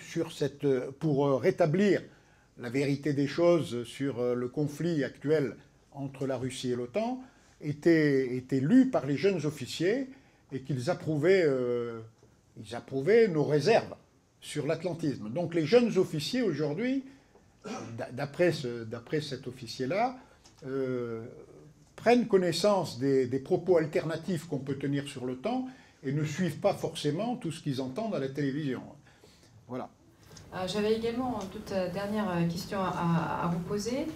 sur cette, pour euh, rétablir la vérité des choses sur euh, le conflit actuel entre la Russie et l'OTAN était, lu par les jeunes officiers et qu'ils approuvaient, euh, ils approuvaient nos réserves sur l'atlantisme. Donc les jeunes officiers aujourd'hui, d'après ce, cet officier-là, prennent connaissance des, des propos alternatifs qu'on peut tenir sur l'OTAN et ne suivent pas forcément tout ce qu'ils entendent à la télévision. Voilà. Euh, j'avais également une toute euh, dernière euh, question à, vous poser.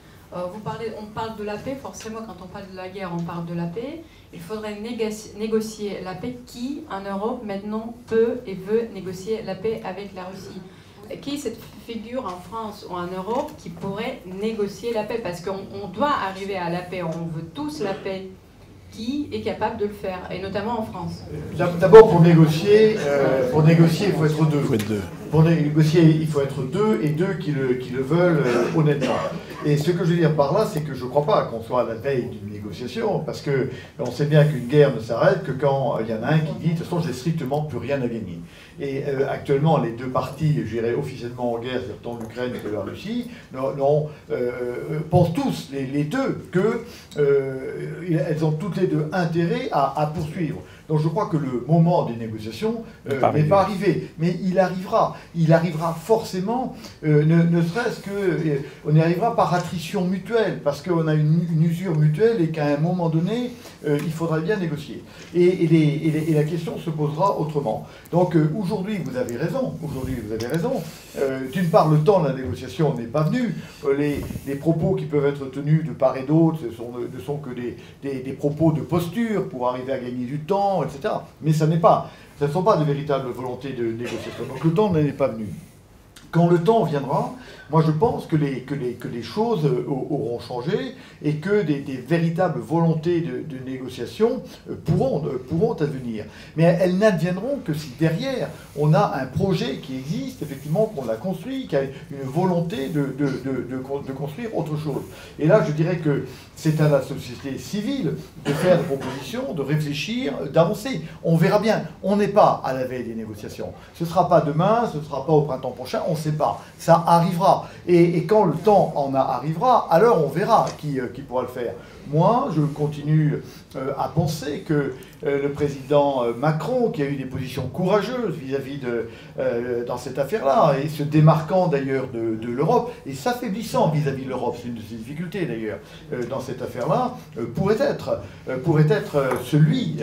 Vous parlez, on parle de la paix, forcément quand on parle de la guerre, on parle de la paix. Il faudrait négocier la paix. Qui, en Europe, maintenant, peut et veut négocier la paix avec la Russie? Qui est cette figure en France ou en Europe qui pourrait négocier la paix? Parce qu'on doit arriver à la paix, on veut tous la paix qui est capable de le faire, et notamment en France D'abord, pour négocier, euh, pour négocier, il faut être deux. faut être deux. Pour négocier, il faut être deux, et deux qui le, qui le veulent euh, honnêtement. Et ce que je veux dire par là, c'est que je ne crois pas qu'on soit à la veille d'une négociations, parce que on sait bien qu'une guerre ne s'arrête que quand il y en a un qui dit, de toute façon, j'ai strictement plus rien à gagner. Et euh, actuellement, les deux parties, je dirais officiellement en guerre, c'est-à-dire tant l'Ukraine que la Russie, non, euh, pensent tous, les, deux, qu'elles ont toutes les deux intérêt à poursuivre. Donc je crois que le moment des négociations euh, n'est pas arrivé. Mais il arrivera. Il arrivera forcément, euh, ne, serait-ce que. Euh, on y arrivera par attrition mutuelle, parce qu'on a une, usure mutuelle et qu'à un moment donné, il faudra bien négocier. Et, la question se posera autrement. Donc aujourd'hui, vous avez raison. Aujourd'hui, vous avez raison. D'une part, le temps de la négociation n'est pas venu. Les, propos qui peuvent être tenus de part et d'autre ne sont que des propos de posture pour arriver à gagner du temps etc. Mais ça n'est pas, ce ne sont pas de véritables volontés de négociation. Donc le temps n'est pas venu. Quand le temps viendra, moi je pense que les, que les, que les choses euh, auront changé et que des, véritables volontés de, négociation euh, pourront, euh, pourront advenir. Mais elles n'adviendront que si derrière on a un projet qui existe, effectivement, qu'on a construit, qui a une volonté de, de, de, construire autre chose. Et là je dirais que c'est à la société civile de faire des propositions, de réfléchir, d'avancer. On verra bien. On n'est pas à la veille des négociations. Ce ne sera pas demain, ce ne sera pas au printemps prochain, on sait pas. Ça arrivera. Et, quand le temps en arrivera, alors on verra qui, euh, qui pourra le faire. Moi, je continue euh, à penser que euh, le président Macron, qui a eu des positions courageuses vis-à-vis de dans cette affaire-là, et se démarquant d'ailleurs de, l'Europe, et s'affaiblissant vis-à-vis de l'Europe, c'est une de ses difficultés d'ailleurs dans cette affaire-là, pourrait être, pourrait être celui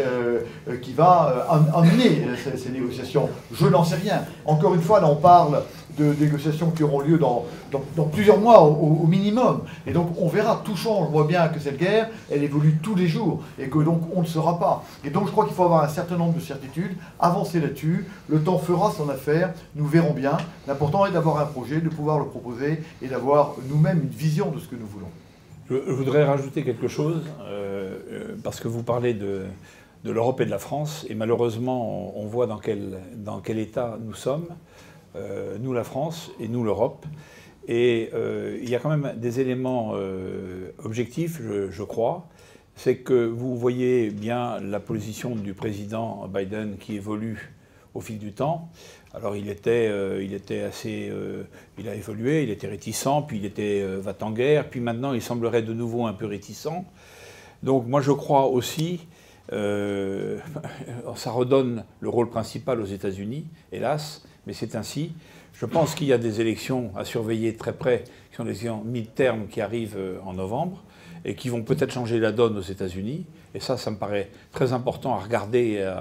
qui va emmener ces, ces, négociations. Je n'en sais rien. Encore une fois, là, on parle de négociations qui auront lieu dans, plusieurs mois au, minimum. Et donc on verra, tout change. On voit bien que cette guerre, elle évolue tous les jours et que donc on ne saura pas. Et donc je crois qu'il faut avoir un certain nombre de certitudes, avancer là-dessus. Le temps fera son affaire, nous verrons bien. L'important est d'avoir un projet, de pouvoir le proposer et d'avoir nous-mêmes une vision de ce que nous voulons. Je voudrais rajouter quelque chose, euh, euh, parce que vous parlez de, l'Europe et de la France, et malheureusement, on voit dans quel état nous sommes. Euh, nous la France et nous l'Europe. Et euh, il y a quand même des éléments euh, objectifs, je, crois. C'est que vous voyez bien la position du président Biden qui évolue au fil du temps. Alors il était, il était assez, il a évolué, il était réticent, puis il était va-t-en-guerre, puis maintenant il semblerait de nouveau un peu réticent. Donc moi je crois aussi, ça redonne le rôle principal aux États-Unis, hélas, mais c'est ainsi. Je pense qu'il y a des élections à surveiller très près, qui sont les élections mi-terme qui arrivent euh, en novembre et qui vont peut-être changer la donne aux États-Unis. Et ça, ça me paraît très important à regarder euh,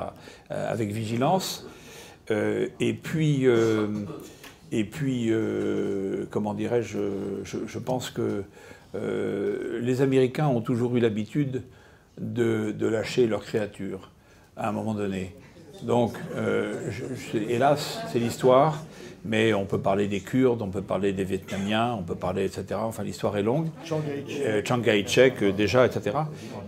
euh, avec vigilance. et puis, et puis comment dirais-je, je, pense que les Américains ont toujours eu l'habitude de, de lâcher leurs créatures à un moment donné. Donc, euh, hélas, c'est l'histoire, mais on peut parler des Kurdes, on peut parler des Vietnamiens, on peut parler, etc. Enfin, l'histoire est longue. Chiang Kai-shek, euh, déjà, etc.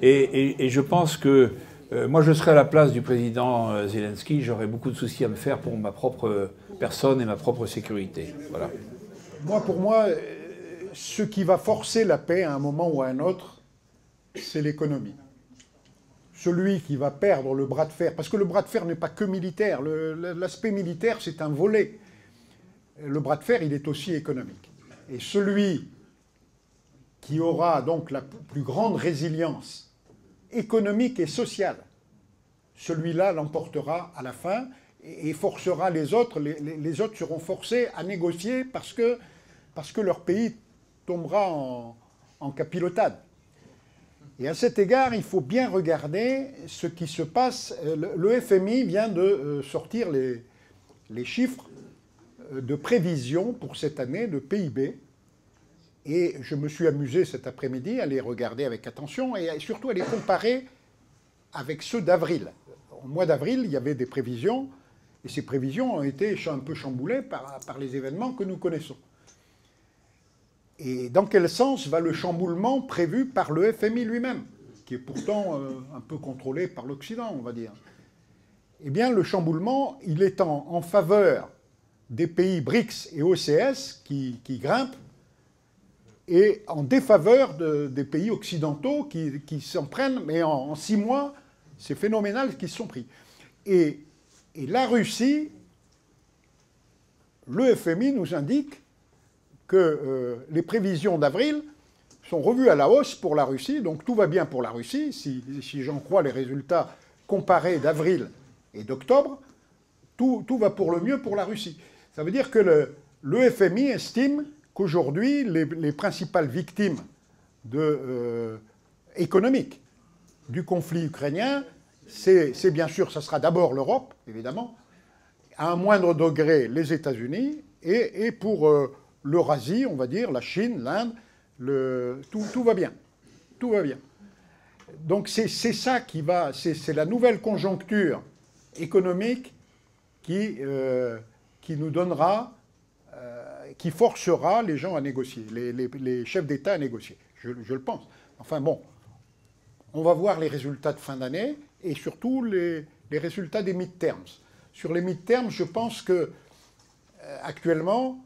Et, je pense que euh, moi, je serais à la place du président Zelensky, j'aurais beaucoup de soucis à me faire pour ma propre personne et ma propre sécurité. Voilà. Moi, pour moi, ce qui va forcer la paix à un moment ou à un autre, c'est l'économie celui qui va perdre le bras de fer, parce que le bras de fer n'est pas que militaire, l'aspect militaire c'est un volet. Le bras de fer il est aussi économique. Et celui qui aura donc la plus grande résilience économique et sociale, celui-là l'emportera à la fin et forcera les autres, les, autres seront forcés à négocier parce que, leur pays tombera en, en capilotade. Et à cet égard, il faut bien regarder ce qui se passe. Le FMI vient de euh, sortir les, chiffres euh, de prévision pour cette année de PIB. Et je me suis amusé cet après-midi à les regarder avec attention et surtout à les comparer avec ceux d'avril. Au mois d'avril, il y avait des prévisions, et ces prévisions ont été un peu chamboulées par les événements que nous connaissons. Et dans quel sens va le chamboulement prévu par le FMI lui-même, qui est pourtant euh, un peu contrôlé par l'Occident, on va dire? Eh bien, le chamboulement, il est en, faveur des pays BRICS et OCS qui, grimpent et en défaveur des pays occidentaux qui, s'en prennent, mais en, six mois, c'est phénoménal qu'ils se sont pris. Et, la Russie, le FMI nous indique que euh, les prévisions d'avril sont revues à la hausse pour la Russie, donc tout va bien pour la Russie, si, j'en crois les résultats comparés d'avril et d'octobre, tout, va pour le mieux pour la Russie. Ça veut dire que le, FMI estime qu'aujourd'hui, les, principales victimes euh, économiques du conflit ukrainien, c'est bien sûr, ça sera d'abord l'Europe, évidemment, à un moindre degré les États-Unis, et, pour euh, l'Eurasie, on va dire, la Chine, l'Inde, tout, va bien. Tout va bien. Donc c'est ça qui va, c'est la nouvelle conjoncture économique qui, euh, nous donnera, euh, qui forcera les gens à négocier, les, chefs d'État à négocier. Je, je, le pense. Enfin bon, on va voir les résultats de fin d'année et surtout les, résultats des mid-terms. Sur les mid-terms, je pense que euh, actuellement,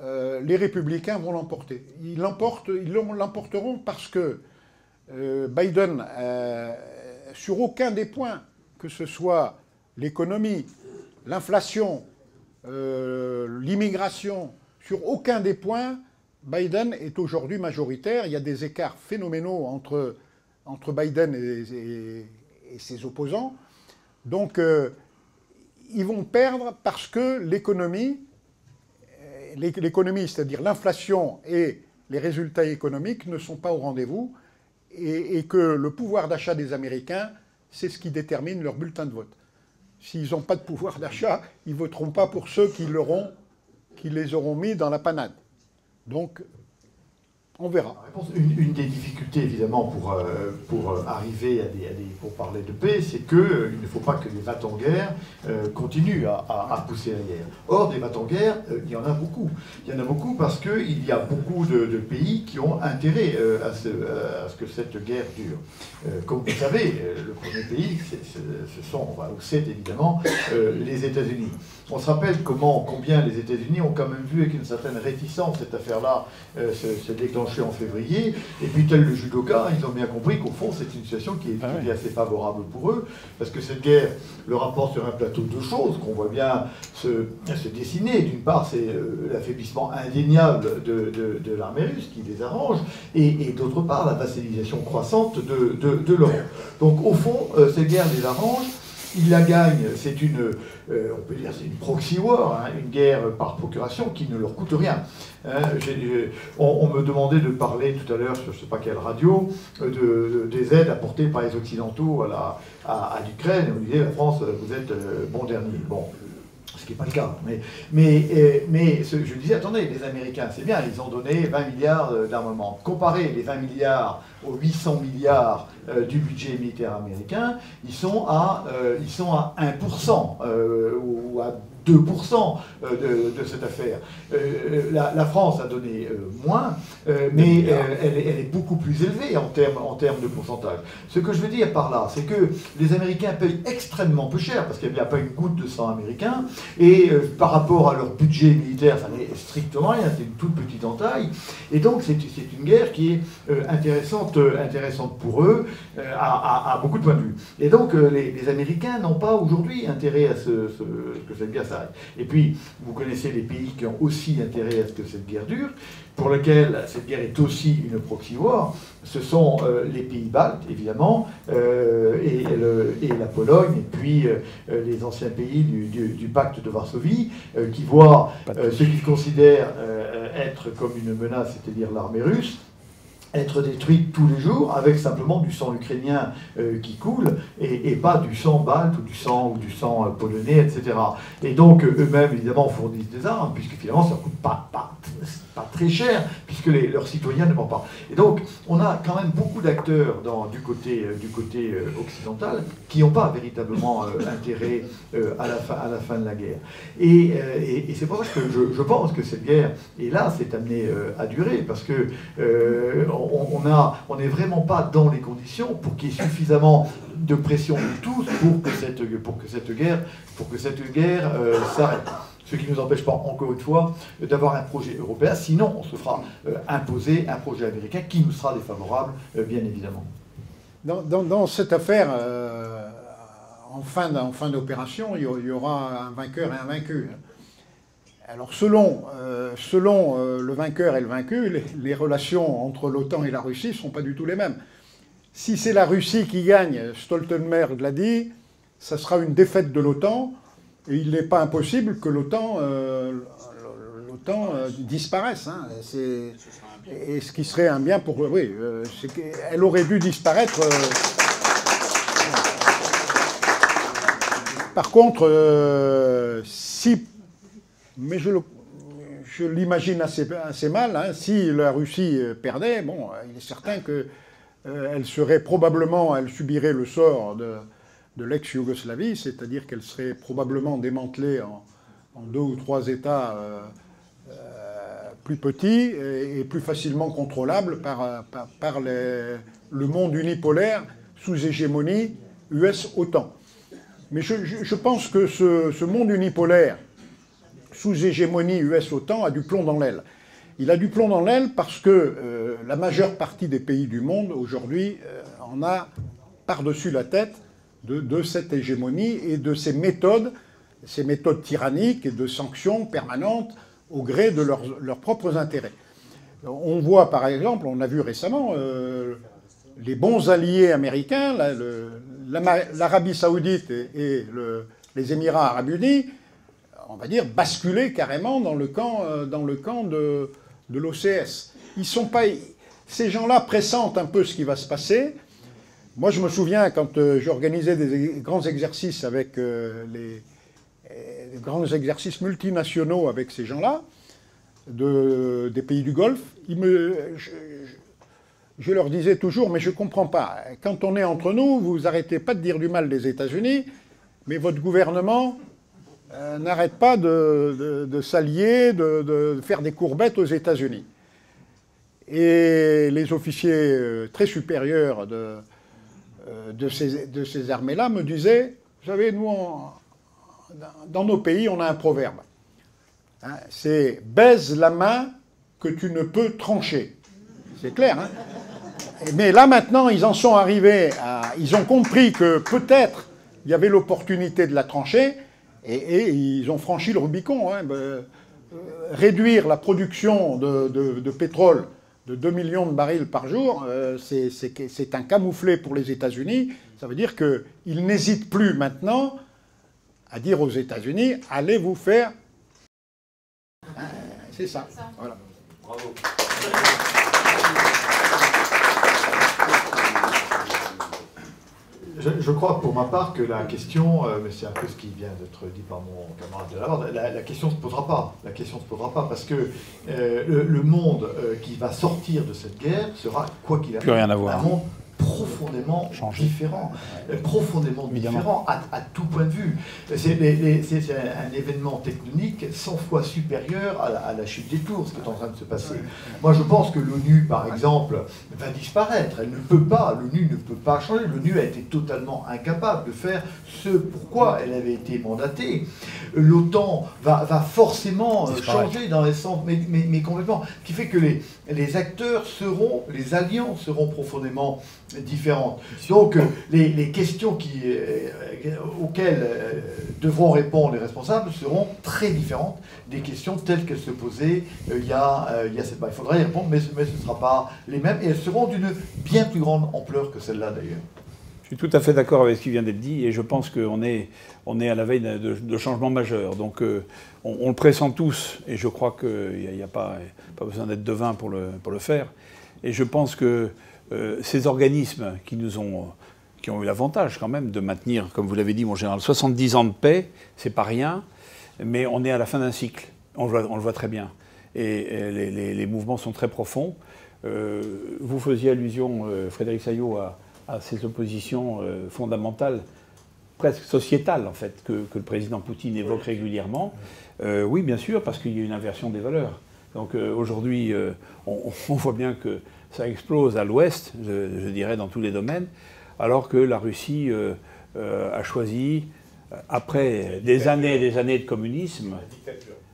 euh, les républicains vont l'emporter. Ils l'emporteront parce que euh, Biden, sur aucun des points, que ce soit l'économie, l'inflation, l'immigration, sur aucun des points, Biden est aujourd'hui majoritaire. Il y a des écarts phénoménaux entre, entre Biden et, ses opposants. Donc, euh, ils vont perdre parce que l'économie, euh, l'économie, c'est-à-dire l'inflation et les résultats économiques ne sont pas au rendez-vous et, que le pouvoir d'achat des Américains, c'est ce qui détermine leur bulletin de vote. S'ils n'ont pas de pouvoir d'achat, ils ne voteront pas pour ceux qui, qui les auront mis dans la panade. Donc, on verra. Une, des difficultés, évidemment, pour, euh, pour euh, arriver à des, pour parler de paix, c'est qu'il euh, ne faut pas que les vats en guerre continuent à, pousser la guerre. Or, des vats en guerre, il y en a beaucoup. Il y en a beaucoup parce qu'il y a beaucoup de, pays qui ont intérêt à ce, à, ce, que cette guerre dure. comme vous savez, le premier pays, ce sont, c'est évidemment les États-Unis. On se rappelle comment, combien les États-Unis ont quand même vu avec une certaine réticence cette affaire-là se, se déclencher en février. Et puis, tel le judoka, ils ont bien compris qu'au fond, c'est une situation qui est, ah assez favorable pour eux, parce que cette guerre leur apporte sur un plateau deux choses qu'on voit bien se, se dessiner. D'une part, c'est euh, l'affaiblissement indéniable de, de, l'armée russe qui les arrange, et, d'autre part, la vassalisation croissante de, de l'Europe. Donc, au fond, euh, cette guerre les arrange. Ils la gagnent, c'est une, euh, on peut dire, c'est une proxy war, hein, une guerre par procuration qui ne leur coûte rien. Hein, on, me demandait de parler tout à l'heure sur je ne sais pas quelle radio de, des aides apportées par les Occidentaux à, à, l'Ukraine. On disait la France, vous êtes euh, bon dernier. Bon, ce qui n'est pas le cas. Mais, euh, je disais, attendez, les Américains, c'est bien, ils ont donné 20 milliards d'armement. Comparez les 20 milliards aux 800 milliards euh, du budget militaire américain, ils sont à, ils sont à 1% ou à 2% euh, de, cette affaire. Euh, la, France a donné euh, moins, mais elle, est beaucoup plus élevée en termes, en de pourcentage. Ce que je veux dire par là, c'est que les Américains payent extrêmement peu cher, parce qu'il n'y a pas une goutte de sang américain, et par rapport à leur budget militaire, ça n'est strictement rien, c'est une toute petite entaille, et donc c'est une guerre qui est intéressante, intéressante pour eux, à, beaucoup de points de vue. Et donc les, Américains n'ont pas aujourd'hui intérêt à ce, que cette guerre et puis, vous connaissez les pays qui ont aussi intérêt à ce que cette guerre dure, pour lesquels cette guerre est aussi une proxy war. Ce sont euh, les pays baltes, évidemment, euh, et, la Pologne, et puis euh, les anciens pays du, pacte de Varsovie, qui voient ce qu'ils considèrent être comme une menace, c'est-à-dire l'armée russe, être détruite tous les jours avec simplement du sang ukrainien euh, qui coule et, pas du sang balte ou du sang ou du sang euh, polonais, etc. Et donc euh, eux-mêmes évidemment fournissent des armes puisque finalement ça coûte pas, pas, pas, très cher puisque leurs citoyens ne vont pas. Et donc on a quand même beaucoup d'acteurs du côté, du côté occidental qui n'ont pas véritablement intérêt à, la fin, à la fin de la guerre. Et, c'est pour ça que je, pense que cette guerre, et là, c'est amené à durer parce que on n'est vraiment pas dans les conditions pour qu'il y ait suffisamment de pression de tous pour que cette, pour que cette guerre, pour que cette guerre euh, s'arrête. Ce qui ne nous empêche pas, encore une fois, d'avoir un projet européen. Sinon, on se fera imposer un projet américain qui nous sera défavorable, bien évidemment. Dans, cette affaire, en fin d'opération, il y aura un vainqueur et un vaincu. Alors selon, euh, euh, le vainqueur et le vaincu, les, relations entre l'OTAN et la Russie ne sont pas du tout les mêmes. Si c'est la Russie qui gagne, Stoltenberg l'a dit, ça sera une défaite de l'OTAN, et il n'est pas impossible que l'OTAN euh, disparaisse. Hein. Et ce qui serait un bien pour... Oui, c'est qu'elle aurait dû disparaître... Par contre, si mais je, l'imagine assez, assez, mal. Hein. Si la Russie euh, perdait, bon, euh, il est certain qu'elle euh, serait probablement, elle subirait le sort de, l'ex-Yougoslavie, c'est-à-dire qu'elle serait probablement démantelée en, deux ou trois États plus petits et, plus facilement contrôlables par, par, le monde unipolaire sous hégémonie US-OTAN. Mais je, pense que ce monde unipolaire, sous hégémonie US-OTAN, a du plomb dans l'aile. Il a du plomb dans l'aile parce que euh, la majeure partie des pays du monde, aujourd'hui, euh, en a par-dessus la tête de, cette hégémonie et de ces méthodes, ces méthodes tyranniques et de sanctions permanentes au gré de leurs, propres intérêts. On voit par exemple, on a vu récemment, euh, les bons alliés américains, l'Arabie saoudite et, les Émirats arabes unis, on va dire, basculer carrément dans le camp, euh, dans le camp de, de l'OCS. Ils sont pas, ces gens-là pressentent un peu ce qui va se passer. Moi, je me souviens quand euh, j'organisais des grands exercices avec euh, les, grands exercices multinationaux avec ces gens-là, de, des pays du Golfe, je, leur disais toujours, mais je ne comprends pas. Quand on est entre nous, vous arrêtez pas de dire du mal des États-Unis, mais votre gouvernement euh, n'arrête pas de, s'allier, de, faire des courbettes aux États-Unis. Et les officiers euh, très supérieurs de, euh, de ces, armées-là me disaient, vous savez, nous, dans nos pays, on a un proverbe. Hein, c'est baise la main que tu ne peux trancher. C'est clair, hein Mais là, maintenant, ils en sont arrivés. Ils ont compris que peut-être il y avait l'opportunité de la trancher, et, ils ont franchi le Rubicon. Hein. Ben, euh, réduire la production de, pétrole de 2 millions de barils par jour, euh, c'est un camouflet pour les États-Unis. Ça veut dire qu'ils n'hésitent plus maintenant à dire aux États-Unis allez vous faire. Hein, c'est ça. Voilà. Bravo. Je, crois pour ma part que la question, euh, mais c'est un peu ce qui vient d'être dit par mon camarade de la, la, la question ne se posera pas. La question se posera pas parce que euh, le, monde euh, qui va sortir de cette guerre sera, quoi qu'il arrive, rien à voir. un monde profondément différent, profondément différent à, tout point de vue. C'est un événement technique 100 fois supérieur à la, chute des tours, ce qui est en train de se passer. Moi, je pense que l'ONU, par exemple, va disparaître. Elle ne peut pas, l'ONU ne peut pas changer. L'ONU a été totalement incapable de faire ce pourquoi elle avait été mandatée. L'OTAN va, va, forcément euh, changer dans les sens, mais, mais, complètement. Ce qui fait que les, les acteurs seront, les alliances seront profondément différentes. Donc euh, les, questions qui, euh, auxquelles euh, devront répondre les responsables seront très différentes des questions telles qu'elles se posaient il, y a, il y cette... il faudra y répondre, mais, ce ne sera pas les mêmes, et elles seront d'une bien plus grande ampleur que celle-là d'ailleurs. Je suis tout à fait d'accord avec ce qui vient d'être dit, et je pense qu'on est, on est à la veille de, changements majeurs. Donc on, le pressent tous, et je crois qu'il n'y a, pas, pas besoin d'être devin pour le, pour le faire. Et je pense que euh, ces organismes qui nous ont, qui ont eu l'avantage quand même de maintenir, comme vous l'avez dit mon général, 70 ans de paix, c'est pas rien, mais on est à la fin d'un cycle, on le, voit, très bien. Et, les, mouvements sont très profonds. Euh, vous faisiez allusion, euh, Frédéric Saillot, à, ces oppositions fondamentales, presque sociétales en fait, que, le président Poutine évoque régulièrement. oui, bien sûr, parce qu'il y a une inversion des valeurs. Donc aujourd'hui, on, voit bien que ça explose à l'ouest, je, dirais, dans tous les domaines, alors que la Russie euh, euh, a choisi après des années et des années de communisme.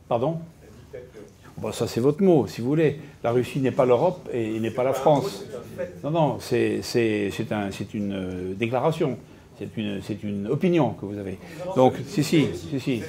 Pardon? Bon, ça c'est votre mot, si vous voulez. La Russie n'est pas l'Europe et n'est pas la France. Non, non, c'est un, une euh, déclaration. C'est une, une, opinion que vous avez. Donc, si, si, si, si.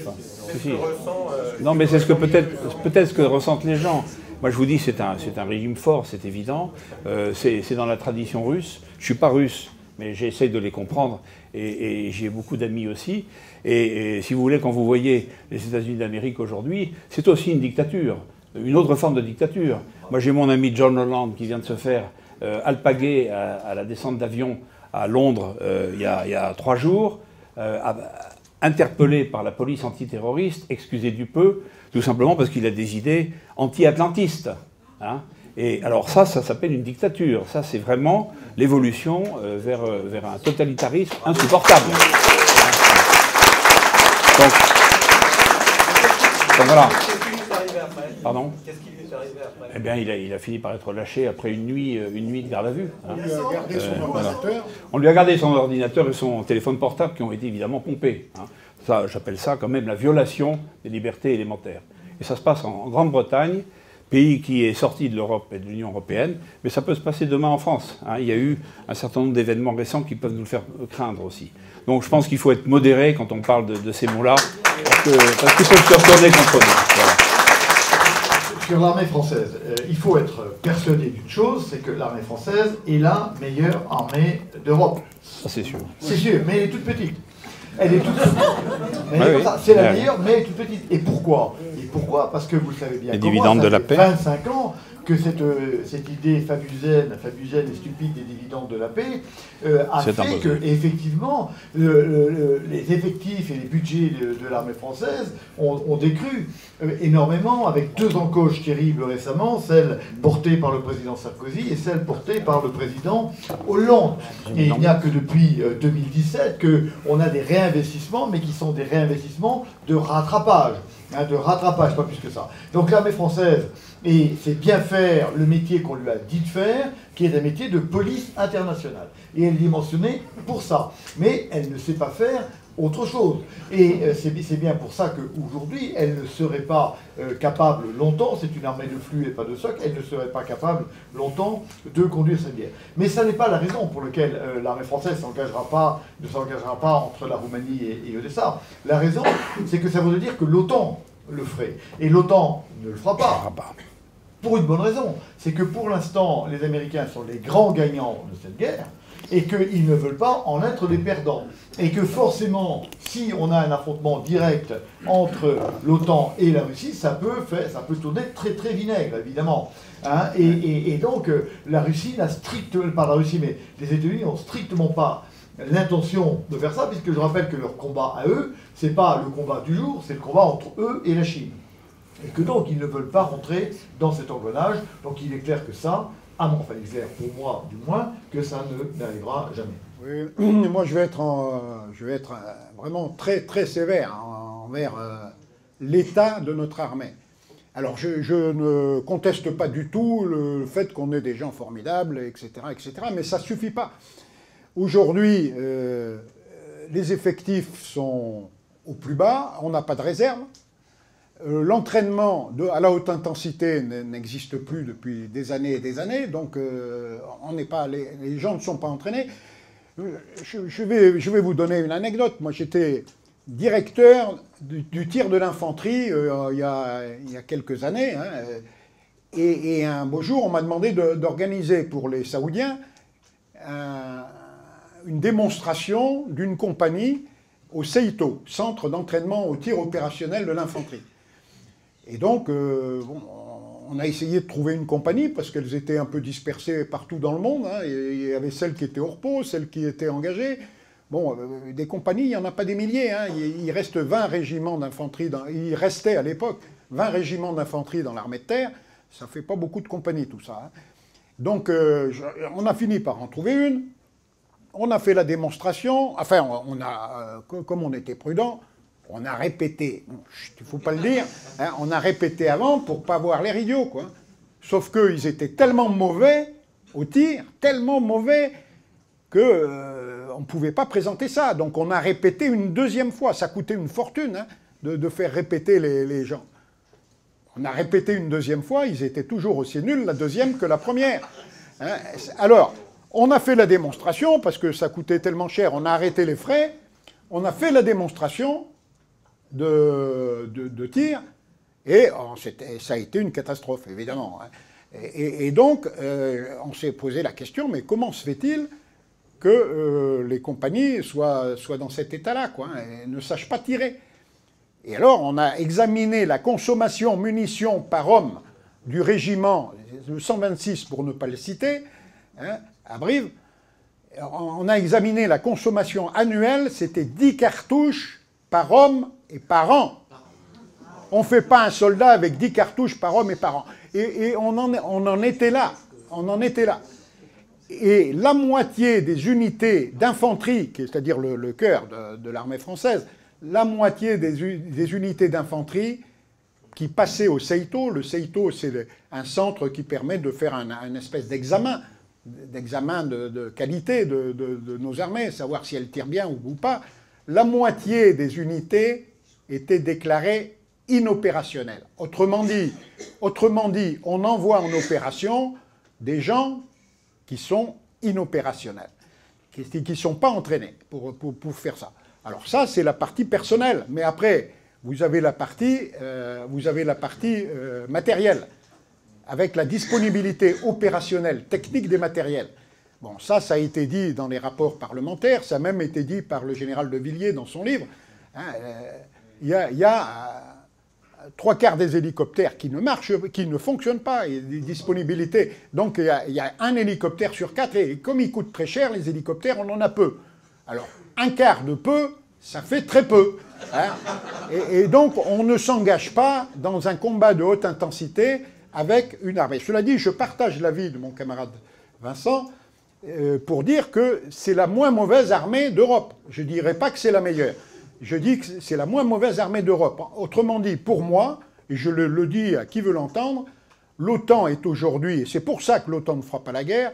Non, mais c'est ce que peut-être peut ce que ressentent les gens. Moi, je vous dis, c'est un, un régime fort, c'est évident. Euh, c'est dans la tradition russe. Je suis pas russe, mais j'essaie de les comprendre. Et, et j'ai beaucoup d'amis aussi. Et, et, si vous voulez, quand vous voyez les États-Unis d'Amérique aujourd'hui, c'est aussi une dictature une autre forme de dictature. Moi, j'ai mon ami John Holland qui vient de se faire euh, alpaguer à, la descente d'avion à Londres euh, il, y a, trois jours, euh, interpellé par la police antiterroriste, excusez du peu, tout simplement parce qu'il a des idées anti-atlantistes. Hein. Et alors ça, ça s'appelle une dictature. Ça, c'est vraiment l'évolution vers, vers un totalitarisme insupportable. donc voilà. Pardon? Eh bien, il a, fini par être lâché après une nuit, euh, une nuit de garde à vue. Hein. On lui a gardé son euh, ordinateur. On lui a gardé son ordinateur et son téléphone portable qui ont été évidemment pompés. Hein. Ça, j'appelle ça quand même la violation des libertés élémentaires. Et ça se passe en Grande-Bretagne, pays qui est sorti de l'Europe et de l'Union européenne, mais ça peut se passer demain en France. Hein. Il y a eu un certain nombre d'événements récents qui peuvent nous le faire craindre aussi. Donc je pense qu'il faut être modéré quand on parle de, ces mots-là, parce qu'ils peuvent se retourner contre nous sur l'armée française, euh, il faut être persuadé d'une chose, c'est que l'armée française est la meilleure armée d'Europe. c'est sûr. C'est sûr, mais elle est toute petite. Elle est toute petite. c'est la meilleure, mais elle est toute petite. Et pourquoi? Et pourquoi? Parce que vous le savez bien. Les dividendes de la paix. 25 ans que cette, euh, cette idée fabusaine, fabusaine et stupide des dividendes de la paix euh, a fait que, effectivement, les effectifs et les budgets de, l'armée française ont, décru euh, énormément, avec deux encoches terribles récemment, celle portée par le président Sarkozy et celle portée par le président Hollande. Et il n'y a que depuis 2017 qu'on a des réinvestissements, mais qui sont des réinvestissements de rattrapage. Hein, de rattrapage, pas plus que ça. Donc l'armée française et c'est bien faire le métier qu'on lui a dit de faire, qui est un métier de police internationale. Et elle est dimensionnée pour ça. Mais elle ne sait pas faire autre chose. Et euh, c'est bien pour ça qu'aujourd'hui, elle ne serait pas euh, capable longtemps, c'est une armée de flux et pas de soc, elle ne serait pas capable longtemps de conduire cette guerre. Mais ça n'est pas la raison pour laquelle euh, l'armée française ne s'engagera pas entre la Roumanie et, et Odessa. La raison, c'est que ça veut dire que l'OTAN le ferait. Et l'OTAN ne le fera pas. Pour une bonne raison, c'est que pour l'instant, les Américains sont les grands gagnants de cette guerre et qu'ils ne veulent pas en être des perdants. Et que forcément, si on a un affrontement direct entre l'OTAN et la Russie, ça peut, faire, ça peut tourner très très vinaigre, évidemment. Hein. et, donc, euh, la Russie n'a strictement, pas la Russie, mais les États-Unis n'ont strictement pas l'intention de faire ça, puisque je rappelle que leur combat à eux, c'est pas le combat du jour, c'est le combat entre eux et la Chine et que donc ils ne veulent pas rentrer dans cet engrenage. Donc il est clair que ça, à mon, enfin il est clair pour moi du moins, que ça ne n'arrivera jamais. Oui, moi je vais être, je vais être euh, vraiment très très sévère envers euh, l'état de notre armée. Alors je, ne conteste pas du tout le fait qu'on ait des gens formidables, etc., etc., mais ça ne suffit pas. Aujourd'hui, euh, les effectifs sont au plus bas, on n'a pas de réserve. Euh, l'entraînement à la haute intensité n'existe plus depuis des années et des années, donc euh, on pas, les, gens ne sont pas entraînés. Je, vais, je vous donner une anecdote. Moi, j'étais directeur du, tir de l'infanterie euh, il, y a quelques années. Hein, et, un beau jour, on m'a demandé d'organiser pour les Saoudiens une démonstration d'une compagnie au CEITO, Centre d'entraînement au tir opérationnel de l'infanterie. Et donc, euh, on a essayé de trouver une compagnie parce qu'elles étaient un peu dispersées partout dans le monde. Hein. Il y avait celles qui étaient au repos, celles qui étaient engagées. Bon, euh, des compagnies, il n'y en a pas des milliers. Hein. Il, reste 20 régiments d'infanterie. Il restait à l'époque 20 régiments d'infanterie dans l'armée de terre. Ça fait pas beaucoup de compagnies, tout ça. Hein. Donc, euh, on a fini par en trouver une. On a fait la démonstration. Enfin, on a, comme on était prudent, on a répété, il ne faut pas le dire, hein, on a répété avant pour pas voir idiots, quoi. Sauf qu'ils étaient tellement mauvais au tir, tellement mauvais, qu'on ne pouvait pas présenter ça. Donc on a répété une deuxième fois. Ça coûtait une fortune hein, de, faire répéter les, gens. On a répété une deuxième fois, ils étaient toujours aussi nuls la deuxième que la première. Hein. Alors, on a fait la démonstration, parce que ça coûtait tellement cher, on a arrêté les frais, on a fait la démonstration de, tir, et oh, ça a été une catastrophe, évidemment. Hein. Et, donc, euh, on s'est posé la question, mais comment se fait-il que euh, les compagnies soient, dans cet état-là, quoi, hein, et ne sachent pas tirer? Et alors, on a examiné la consommation munitions par homme du régiment, le 126 pour ne pas le citer, hein, à Brive. On a examiné la consommation annuelle, c'était 10 cartouches par homme et par an. On ne fait pas un soldat avec 10 cartouches par homme et par an. Et, on, en, était là. On en était là. Et la moitié des unités d'infanterie, c'est-à-dire le, cœur de, l'armée française, la moitié des, unités d'infanterie qui passaient au Seito, le Seito c'est un centre qui permet de faire un, espèce d'examen, d'examen de, qualité de, nos armées, savoir si elles tirent bien ou pas, la moitié des unités étaient déclarées inopérationnel. Autrement dit, autrement dit, on envoie en opération des gens qui sont inopérationnels, qui ne sont pas entraînés pour, pour, faire ça. Alors ça, c'est la partie personnelle. Mais après, vous avez la partie, euh, vous avez la partie euh, matérielle, avec la disponibilité opérationnelle, technique des matériels. Bon, ça, ça a été dit dans les rapports parlementaires, ça a même été dit par le général de Villiers dans son livre. Hein, euh, il y a, a trois quarts des hélicoptères qui ne marchent, qui ne fonctionnent pas, il y a des disponibilités. Donc il y, a, un hélicoptère sur quatre, et comme ils coûtent très cher, les hélicoptères, on en a peu. Alors, un quart de peu, ça fait très peu. Hein. et, donc, on ne s'engage pas dans un combat de haute intensité avec une armée. Cela dit, je partage l'avis de mon camarade Vincent euh, pour dire que c'est la moins mauvaise armée d'Europe. Je ne dirais pas que c'est la meilleure je dis que c'est la moins mauvaise armée d'Europe. Autrement dit, pour moi, et je le, dis à qui veut l'entendre, l'OTAN est aujourd'hui, et c'est pour ça que l'OTAN ne fera pas la guerre,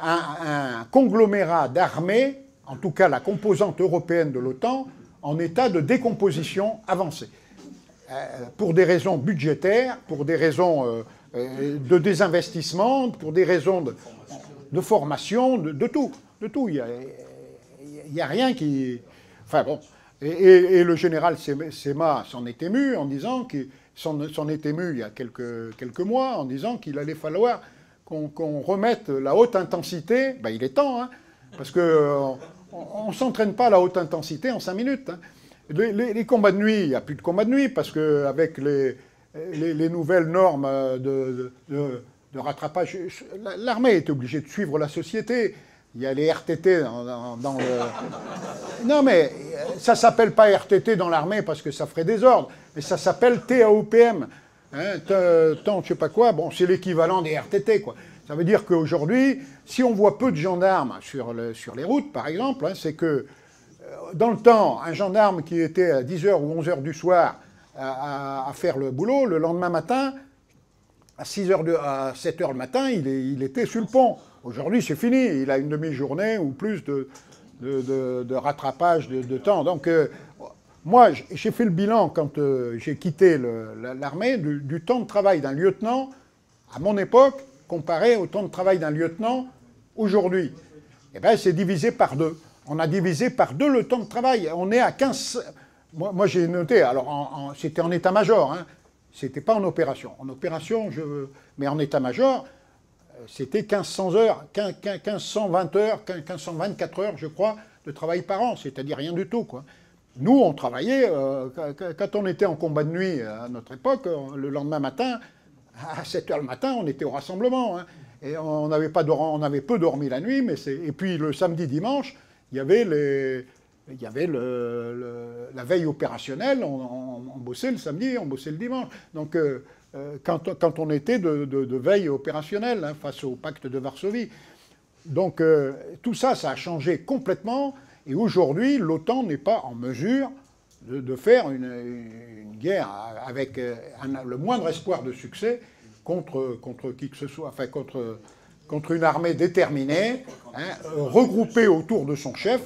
un, conglomérat d'armées, en tout cas la composante européenne de l'OTAN, en état de décomposition avancée. Euh, pour des raisons budgétaires, pour des raisons euh, euh, de désinvestissement, pour des raisons de, formation, de, tout. De tout. Il n'y a, a, rien qui... Enfin bon, et, le général Sema s'en est ému en disant qu'il s'en est ému il y a quelques, quelques mois en disant qu'il allait falloir qu'on remette la haute intensité. Ben, il est temps, hein, parce qu'on ne s'entraîne pas à la haute intensité en cinq minutes. Hein. Les, combats de nuit, il n'y a plus de combats de nuit, parce qu'avec les, les, nouvelles normes de, de, de rattrapage, l'armée est obligée de suivre la société. Il y a les RTT dans, le... Non, mais ça s'appelle pas RTT dans l'armée parce que ça ferait désordre, mais ça s'appelle TAOPM. Hein, tant, je sais pas quoi, bon, c'est l'équivalent des RTT, quoi. Ça veut dire qu'aujourd'hui, si on voit peu de gendarmes sur, sur les routes, par exemple, hein, c'est que euh, dans le temps, un gendarme qui était à 10h ou 11h du soir à, faire le boulot, le lendemain matin, à 6h à 7h le matin, il, il était sur le pont. Aujourd'hui, c'est fini. Il a une demi-journée ou plus de, rattrapage de, temps. Donc, euh, moi, j'ai fait le bilan quand euh, j'ai quitté l'armée du, temps de travail d'un lieutenant à mon époque comparé au temps de travail d'un lieutenant aujourd'hui. Eh bien, c'est divisé par deux. On a divisé par deux le temps de travail. On est à 15. Moi, j'ai noté, alors c'était en état-major, hein. c'était pas en opération. En opération, je, mais en état-major, c'était 1500 heures, 1520 heures, 1524 heures, je crois, de travail par an, c'est-à-dire rien du tout. Quoi. Nous, on travaillait, euh, quand on était en combat de nuit à notre époque, euh, le lendemain matin, à 7 heures le matin, on était au rassemblement. Hein. et on avait, pas on avait peu dormi la nuit, mais et puis le samedi, dimanche, il y avait, les, il y avait le, la veille opérationnelle, on, bossait le samedi, on bossait le dimanche. Donc, euh, euh, quand, on était de, veille opérationnelle hein, face au pacte de Varsovie. Donc euh, tout ça, ça a changé complètement. Et aujourd'hui, l'OTAN n'est pas en mesure de, faire une, guerre avec euh, le moindre espoir de succès contre, contre qui que ce soit, enfin contre, contre une armée déterminée hein, regroupée autour de son chef.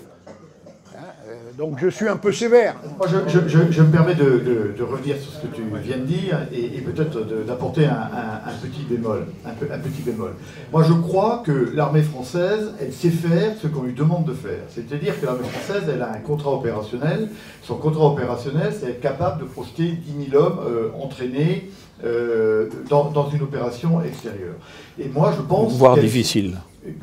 Euh, donc je suis un peu sévère. Moi, je, je- je- je me permets de, de- de revenir sur ce que tu viens de dire et, et peut-être d'apporter un, un- un petit bémol. Un, peu- un petit bémol. Moi, je crois que l'armée française, elle sait faire ce qu'on lui demande de faire. C'est-à-dire que l'armée française, elle a un contrat opérationnel. Son contrat opérationnel, c'est être capable de projeter 10 000 hommes euh, entraînés euh, dans, dans une opération extérieure. Et moi, je pense... Voire difficile.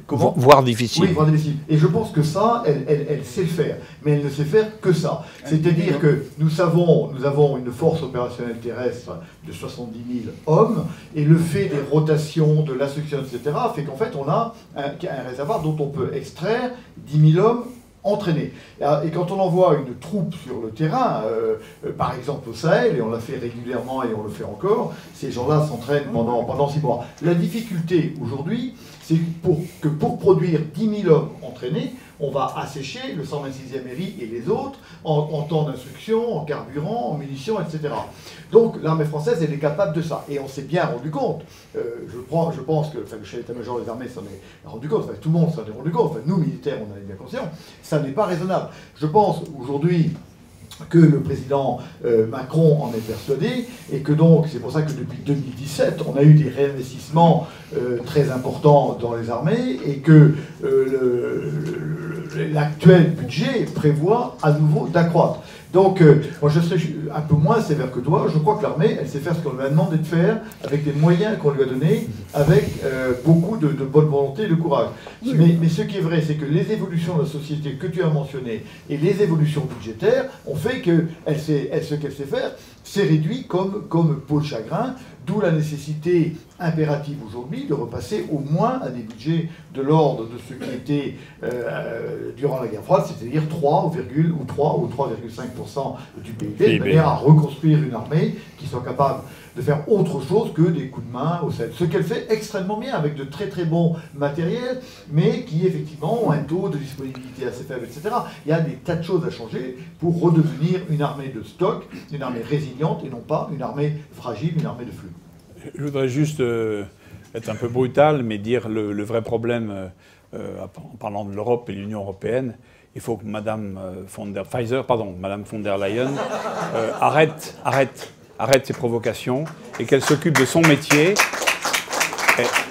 Comment Voire difficile. oui, voire difficile. Et je pense que ça, elle, elle- elle sait le faire. Mais elle ne sait faire que ça. C'est-à-dire que nous savons, nous avons une force opérationnelle terrestre de 70 000 hommes, et le fait des rotations, de l'instruction, etc., fait qu'en fait, on a un, un réservoir dont on peut extraire 10 000 hommes entraînés. Et quand on envoie une troupe sur le terrain, euh, euh, par exemple au Sahel, et on l'a fait régulièrement et on le fait encore, ces gens-là s'entraînent pendant, pendant six mois. La difficulté aujourd'hui, c'est que pour produire 10 000 hommes entraînés, on va assécher le 126e MRI et les autres en, en temps d'instruction, en carburant, en munitions, etc. Donc l'armée française, elle est capable de ça. Et on s'est bien rendu compte, euh, je, prends, je pense que enfin, le chef d'état-major des armées s'en est rendu compte, enfin, tout le monde s'en est rendu compte, enfin, nous militaires, on en est bien conscients, ça n'est pas raisonnable. Je pense aujourd'hui que le président euh, Macron en est persuadé et que donc c'est pour ça que depuis 2017 on a eu des réinvestissements euh, très importants dans les armées et que euh, l'actuel budget prévoit à nouveau d'accroître. Donc euh, moi je serais un peu moins sévère que toi, je crois que l'armée elle sait faire ce qu'on lui a demandé de faire avec les moyens qu'on lui a donnés, avec euh, beaucoup de, de bonne volonté et de courage. Mais, mais ce qui est vrai c'est que les évolutions de la société que tu as mentionnées et les évolutions budgétaires ont fait que elle sait, elle, ce qu'elle sait faire, c'est réduit comme, comme peau de chagrin, d'où la nécessité impérative aujourd'hui de repasser au moins à des budgets de l'ordre de ce qui était euh, durant la guerre froide, c'est-à-dire 3, ou 3 ou 3,5% du PIB, de manière à reconstruire une armée qui soit capable de faire autre chose que des coups de main au Sahel. Ce qu'elle fait extrêmement bien, avec de très très bons matériels, mais qui effectivement ont un taux de disponibilité assez faible, etc. Il y a des tas de choses à changer pour redevenir une armée de stock, une armée résiliente, et non pas une armée fragile, une armée de flux. Je voudrais juste euh, être un peu brutal, mais dire le, vrai problème euh, euh, en parlant de l'Europe et l'Union européenne. Il faut que Madame von der Pfizer, pardon, Madame von der Leyen arrête, arrête, arrête ses provocations et qu'elle s'occupe de son métier.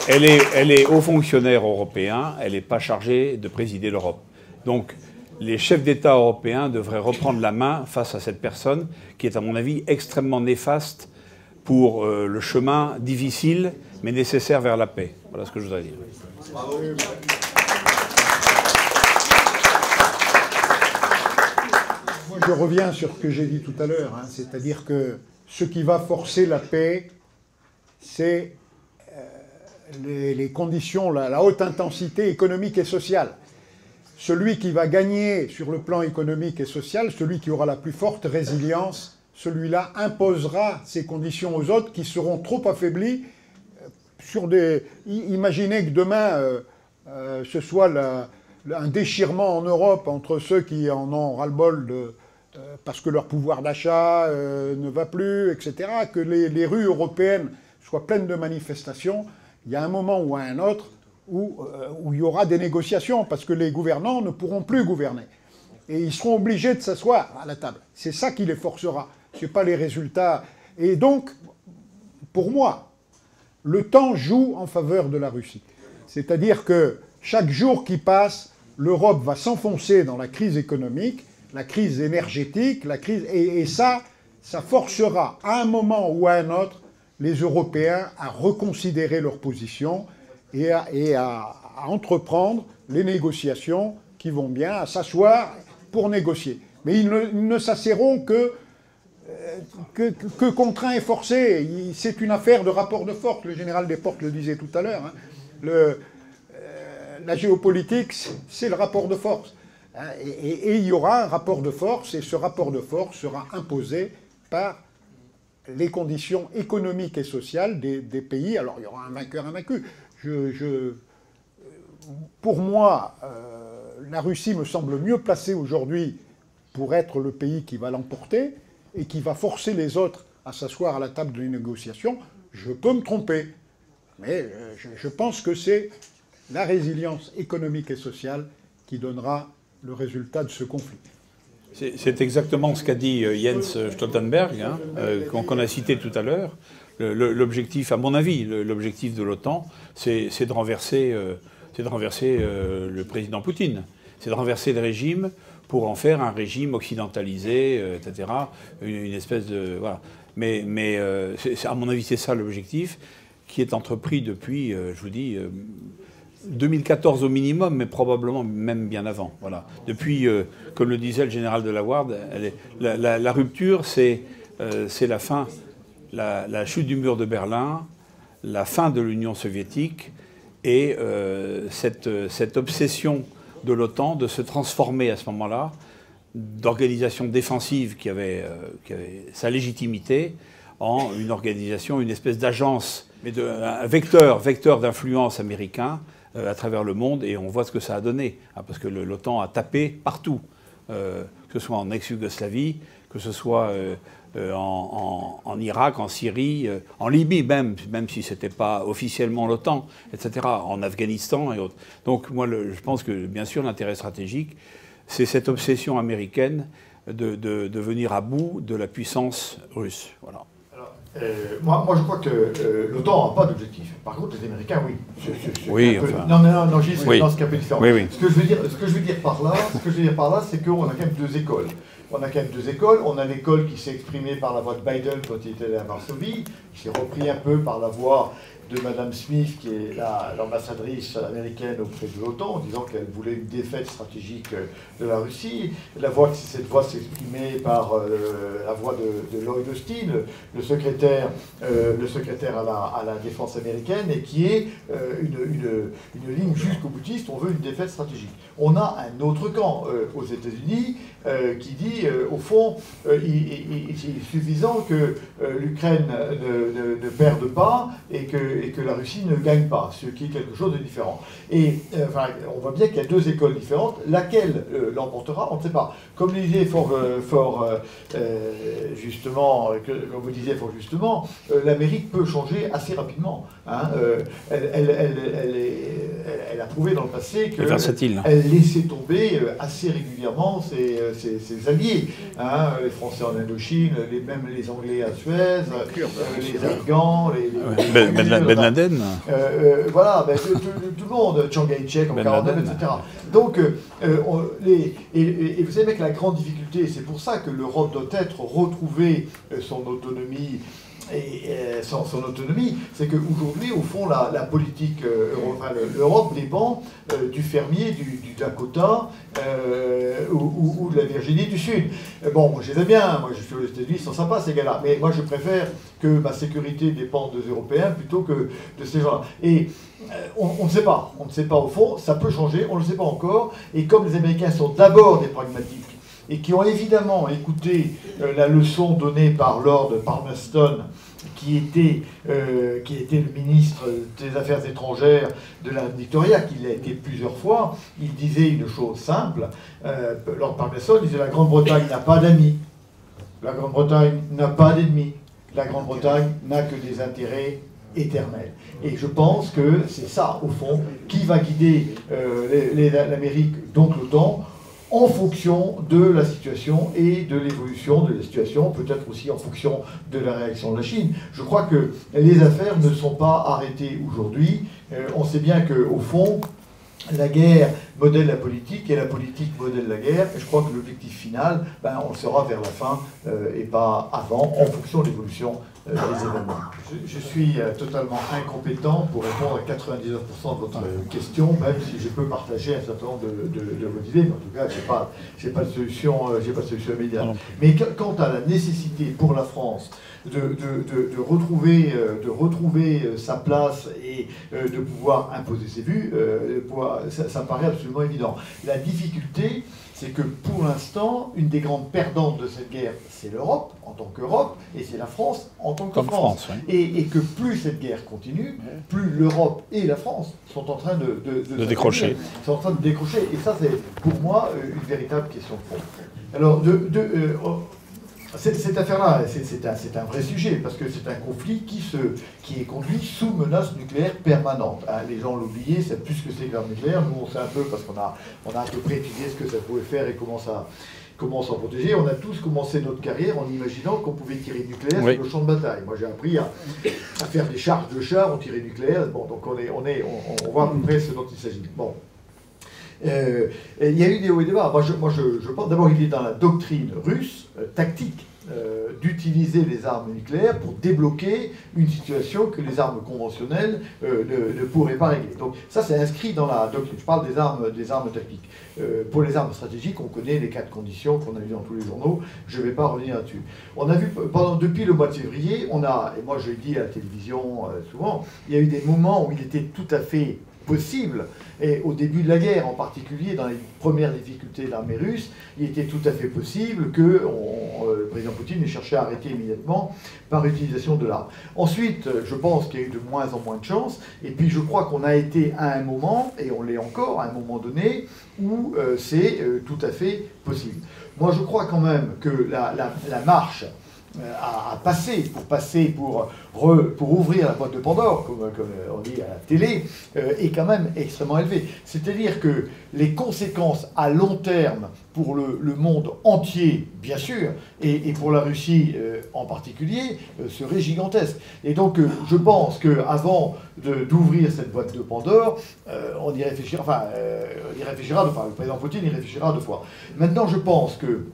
Elle- est, elle est haut fonctionnaire européen, elle n'est pas chargée de présider l'Europe. Donc, les chefs d'État européens devraient reprendre la main face à cette personne qui est, à mon avis, extrêmement néfaste pour euh, le chemin difficile mais nécessaire vers la paix. Voilà ce que je voudrais dire. Je reviens sur ce que j'ai dit tout à l'heure, hein, c'est-à-dire que ce qui va forcer la paix, c'est euh, les, conditions, la, haute intensité économique et sociale. Celui qui va gagner sur le plan économique et social, celui qui aura la plus forte résilience, celui-là imposera ces conditions aux autres qui seront trop affaiblis euh, sur des. Imaginez que demain euh, ce soit un déchirement en Europe entre ceux qui en ont ras-le-bol de, euh, parce que leur pouvoir d'achat euh, ne va plus, etc., que les, rues européennes soient pleines de manifestations, il y a un moment ou un autre où, euh, où il y aura des négociations, parce que les gouvernants ne pourront plus gouverner. Et ils seront obligés de s'asseoir à la table. C'est ça qui les forcera, ce n'est pas les résultats. Et donc, pour moi, le temps joue en faveur de la Russie. C'est-à-dire que chaque jour qui passe, l'Europe va s'enfoncer dans la crise économique, la crise énergétique, la crise et, ça, ça forcera à un moment ou à un autre les Européens à reconsidérer leur position et à, entreprendre les négociations qui vont bien, à s'asseoir pour négocier. Mais ils ne, ne s'asserront que que, que- que contraint et forcé. Il- C'est une affaire de rapport de force. Le général Desportes le disait tout à l'heure. hein. Euh, la géopolitique, c'est le rapport de force. Hein, Et, il y aura un rapport de force, et ce rapport de force sera imposé par les conditions économiques et sociales des, pays. Alors il y aura un vainqueur, un vaincu. Pour moi, euh, la Russie me semble mieux placée aujourd'hui pour être le pays qui va l'emporter et qui va forcer les autres à s'asseoir à la table des négociations. Je peux me tromper, mais euh, je pense que c'est la résilience économique et sociale qui donnera le résultat de ce conflit. C'est exactement ce qu'a dit euh, Jens Stoltenberg, hein, euh, qu'on a cité tout à l'heure. L'objectif, à mon avis, l'objectif de l'OTAN, c'est de renverser, euh, de renverser le président Poutine. C'est de renverser le régime pour en faire un régime occidentalisé, etc. Une, espèce de. Voilà. Mais, mais à mon avis, c'est ça l'objectif qui est entrepris depuis, je vous dis, 2014 au minimum, mais probablement même bien avant. Voilà. Depuis, euh, comme le disait le général de la Ward, la, rupture, c'est euh, la fin, la, chute du mur de Berlin, la fin de l'Union soviétique et euh, cette, cette, obsession de l'OTAN de se transformer à ce moment-là d'organisation défensive qui avait, qui avait, sa légitimité en une organisation, une espèce d'agence, mais de, un vecteur, vecteur d'influence américain à travers le monde et on voit ce que ça a donné. Hein, parce que l'OTAN a tapé partout, euh, que ce soit en ex-Yougoslavie, que ce soit euh, en, Irak, en Syrie, en Libye même, même si ce n'était pas officiellement l'OTAN, etc., en Afghanistan et autres. Donc moi, je pense que bien sûr l'intérêt stratégique, c'est cette obsession américaine de, de, venir à bout de la puissance russe. Voilà. Euh, moi, moi, je crois que euh, l'OTAN n'a pas d'objectif. Par contre, les Américains, oui. oui, enfin... Non, non, non, j'y oui. c'est un peu différent. Oui, oui. Ce que je veux dire, ce que je veux dire par là, ce que je veux dire par là, c'est qu'on a quand même deux écoles. On a quand même deux écoles. On a l'école qui s'est exprimée par la voix de Biden quand il était à Varsovie, qui s'est repris un peu par la voix de Madame Smith, qui est l'ambassadrice américaine auprès de l'OTAN, en disant qu'elle voulait une défaite stratégique de la Russie. La voix, cette voix s'exprimait par euh, la voix de, Lloyd Austin, le secrétaire, euh, le secrétaire à la, à la, défense américaine, et qui est euh, une, une, une, ligne jusqu'au boutiste, on veut une défaite stratégique. On a un autre camp aux États-Unis qui dit, au fond, il, est suffisant que l'Ukraine ne, ne, perde pas et que et que la Russie ne gagne pas, ce qui est quelque chose de différent. Et euh, on voit bien qu'il y a deux écoles différentes. Laquelle euh, l'emportera, on ne sait pas. Comme le disait fort, euh, fort justement, comme vous disiez fort justement, l'Amérique peut changer assez rapidement. Hein. Elle, elle, a prouvé dans le passé qu'elle elle laissait tomber assez régulièrement ses, ses, alliés. Hein. Les Français en Indochine, les, même les Anglais à Suez, les Afghans, les, ben Laden. Euh, euh, voilà, ben, tout, le monde, Chiang Kai-shek en ben 49, etc. Donc, euh, les, et, vous savez que la grande difficulté, c'est pour ça que l'Europe doit être retrouver son autonomie et son, son, autonomie, c'est qu'aujourd'hui, au fond, la, politique, l'Europe dépend du fermier du, Dakota ou, de la Virginie du Sud. bon, moi je les aime bien, moi je suis aux États-Unis, ils sont sympas ces gars-là, mais moi je préfère que ma sécurité dépend des Européens plutôt que de ces gens-là. Et euh, on, ne sait pas, on ne sait pas au fond, ça peut changer, on ne le sait pas encore. Et comme les Américains sont d'abord des pragmatiques et qui ont évidemment écouté euh, la leçon donnée par Lord Palmerston, qui était, euh, qui était le ministre des Affaires étrangères de la Victoria, qui l'a été plusieurs fois, il disait une chose simple. Lord Palmerston disait la Grande-Bretagne n'a pas d'amis, la Grande-Bretagne n'a pas d'ennemis la Grande-Bretagne n'a que des intérêts éternels. Et je pense que c'est ça, au fond, qui va guider euh, l'Amérique, donc l'OTAN, en fonction de la situation et de l'évolution de la situation, peut-être aussi en fonction de la réaction de la Chine. Je crois que les affaires ne sont pas arrêtées aujourd'hui. Euh, on sait bien qu'au fond, la guerre modèle la politique et la politique modèle la guerre. Et je crois que l'objectif final, ben, on le vers la fin euh, et pas avant, en fonction de l'évolution euh, des événements. Je, suis euh, totalement incompétent pour répondre à 99% de votre question, même si je peux partager un certain nombre de, vos idées, mais en tout cas, je n'ai pas, pas, de solution, pas de solution immédiate. Mais quant à la nécessité pour la France de, de, retrouver, de retrouver sa place et de pouvoir imposer ses vues, ça, ça me paraît absolument évident. La difficulté, c'est que pour l'instant, une des grandes perdantes de cette guerre, c'est l'Europe en tant qu'Europe, et c'est la France en tant que France. et, que plus cette guerre continue, plus l'Europe et la France sont en train de, de, décrocher. Sont en train de décrocher. Et ça, c'est pour moi euh, une véritable question de fond. Alors, de, euh, cette affaire-là, c'est un, un, vrai sujet, parce que c'est un conflit qui, se, qui est conduit sous menace nucléaire permanente. Hein, les gens l'oubliaient, c'est plus ce que c'est que l'arme nucléaire. Nous, on sait un peu, parce qu'on a, on a à peu près étudié ce que ça pouvait faire et comment ça, comment s'en protéger. On a tous commencé notre carrière en imaginant qu'on pouvait tirer nucléaire sur le champ de bataille. Moi, j'ai appris à, faire des charges de chars, on tirait nucléaire. Bon, donc on, est, on, est, on, voit à peu près ce dont il s'agit. Bon. Euh, il y a eu des hauts et des bas. Moi, je, moi, je, pense d'abord qu'il est dans la doctrine russe, tactique, euh, d'utiliser les armes nucléaires pour débloquer une situation que les armes conventionnelles ne, pourraient pas régler. Donc ça, c'est inscrit dans la doctrine. Je parle des armes, des armes tactiques. pour les armes stratégiques, on connaît les quatre conditions qu'on a vues dans tous les journaux. Je ne vais pas revenir là-dessus. On a vu depuis le mois de février, on a, et moi je le dis à la télévision souvent, il y a eu des moments où il était tout à fait possible. Et au début de la guerre, en particulier dans les premières difficultés de l'armée russe, il était tout à fait possible que euh, le président Poutine ait cherché à arrêter immédiatement par utilisation de l'arme. Ensuite, je pense qu'il y a eu de moins en moins de chance. Et puis je crois qu'on a été à un moment, et on l'est encore à un moment donné, où euh, c'est euh, tout à fait possible. Moi, je crois quand même que la marche euh, à, passer, pour passer, pour, pour ouvrir la boîte de Pandore, comme, on dit à la télé, euh, est quand même extrêmement élevé. C'est-à-dire que les conséquences à long terme pour le, monde entier, bien sûr, et, pour la Russie euh, en particulier, seraient gigantesques. Et donc, je pense qu'avant d'ouvrir cette boîte de Pandore, on y réfléchira, enfin, on y réfléchira, enfin, le président Poutine y réfléchira deux fois. Maintenant, je pense que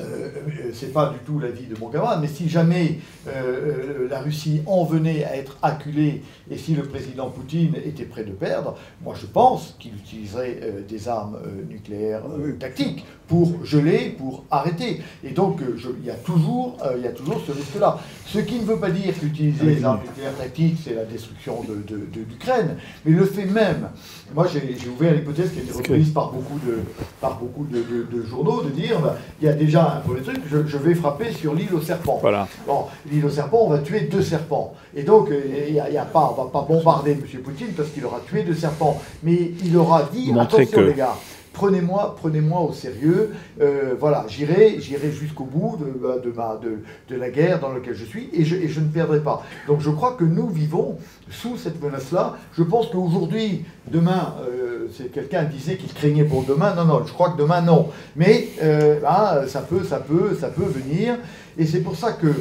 euh, euh, c'est pas du tout l'avis de mon camarade, mais si jamais euh, la Russie en venait à être acculée et si le président Poutine était prêt de perdre, moi je pense qu'il utiliserait des armes nucléaires tactiques pour geler, pour arrêter. Et donc il, y a toujours, il y a toujours ce risque-là. Ce qui ne veut pas dire qu'utiliser les armes nucléaires tactiques, c'est la destruction de, l'Ukraine, mais le fait même, moi j'ai ouvert l'hypothèse qui a été reprise par beaucoup de, par beaucoup de, journaux, de dire bah, il y a déjà un premier truc, je, vais frapper sur l'île aux serpents. Voilà. Bon, l'île aux serpents, on va tuer deux serpents. Et donc, il y a, pas, on ne va pas bombarder M. Poutine parce qu'il aura tué deux serpents. Mais il aura dit, attention les gars, prenez-moi prenez -moi au sérieux, euh, voilà, j'irai jusqu'au bout de, bah, de, la guerre dans laquelle je suis et je, ne perdrai pas. Donc je crois que nous vivons sous cette menace-là. Je pense qu'aujourd'hui, demain, euh, quelqu'un disait qu'il craignait pour demain. Non, non, je crois que demain, non. Mais euh, ah, ça, peut, ça, peut, ça peut venir. Et c'est pour ça que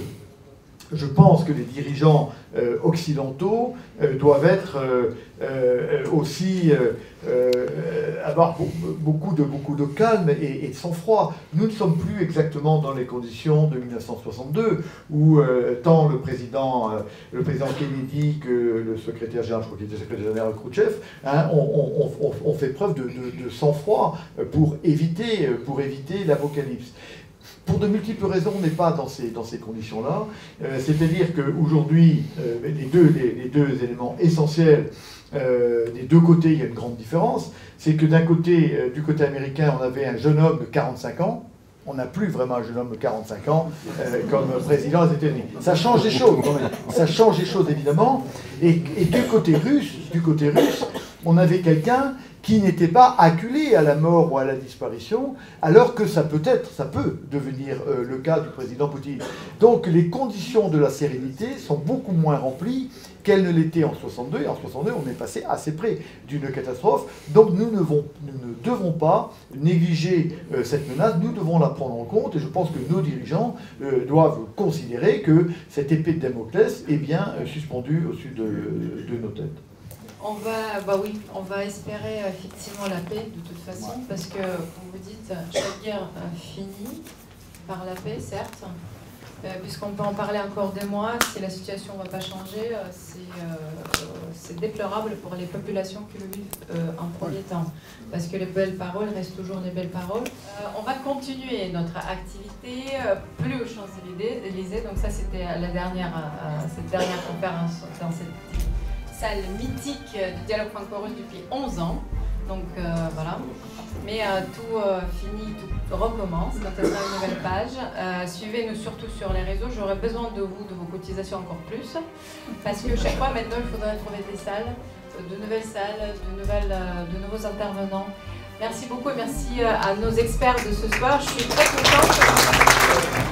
je pense que les dirigeants occidentaux doivent être aussi avoir beaucoup de, beaucoup de calme et, de sang-froid. Nous ne sommes plus exactement dans les conditions de 1962 où tant le président, le président Kennedy que le secrétaire général, je crois qu'il était secrétaire général Khrouchtchev, hein, ont, fait preuve de, sang-froid pour éviter, pour éviter l'apocalypse pour de multiples raisons, on n'est pas dans ces, dans ces conditions-là. Euh, c'est-à-dire qu'aujourd'hui, euh, les, deux, les, deux éléments essentiels, euh, des deux côtés, il y a une grande différence. C'est que d'un côté, du côté américain, on avait un jeune homme de 45 ans. On n'a plus vraiment un jeune homme de 45 ans comme président des États-Unis. Ça change les choses, quand même. Ça change les choses, évidemment. Et, du côté russe, du côté russe, on avait quelqu'un qui n'était pas acculé à la mort ou à la disparition, alors que ça peut être, ça peut devenir euh, le cas du président Poutine. Donc les conditions de la sérénité sont beaucoup moins remplies qu'elles ne l'étaient en 62. Et en 62, on est passé assez près d'une catastrophe. Donc nous ne, devons pas négliger euh, cette menace, nous devons la prendre en compte. Et je pense que nos dirigeants euh, doivent considérer que cette épée de Damoclès est bien suspendue au-dessus de nos têtes. On va, bah oui, on va espérer effectivement la paix de toute façon, parce que, comme vous dites, chaque guerre finit par la paix, certes, euh, puisqu'on peut en parler encore des mois, si la situation ne va pas changer, euh, euh, c'est déplorable pour les populations qui le vivent en premier temps, parce que les belles paroles restent toujours des belles paroles. on va continuer notre activité plus aux Champs-Élysées, donc ça c'était la dernière, cette dernière conférence dans cette salle mythique du dialogue franco-russe depuis 11 ans. Donc euh, voilà. Mais euh, tout euh, finit, tout recommence quand elle sera une nouvelle page. Suivez-nous surtout sur les réseaux. J'aurai besoin de vous, de vos cotisations encore plus. Parce que chaque fois maintenant, il faudrait trouver des salles, de nouvelles salles, de, nouvelles, de nouveaux intervenants. Merci beaucoup et merci à nos experts de ce soir. Je suis très contente.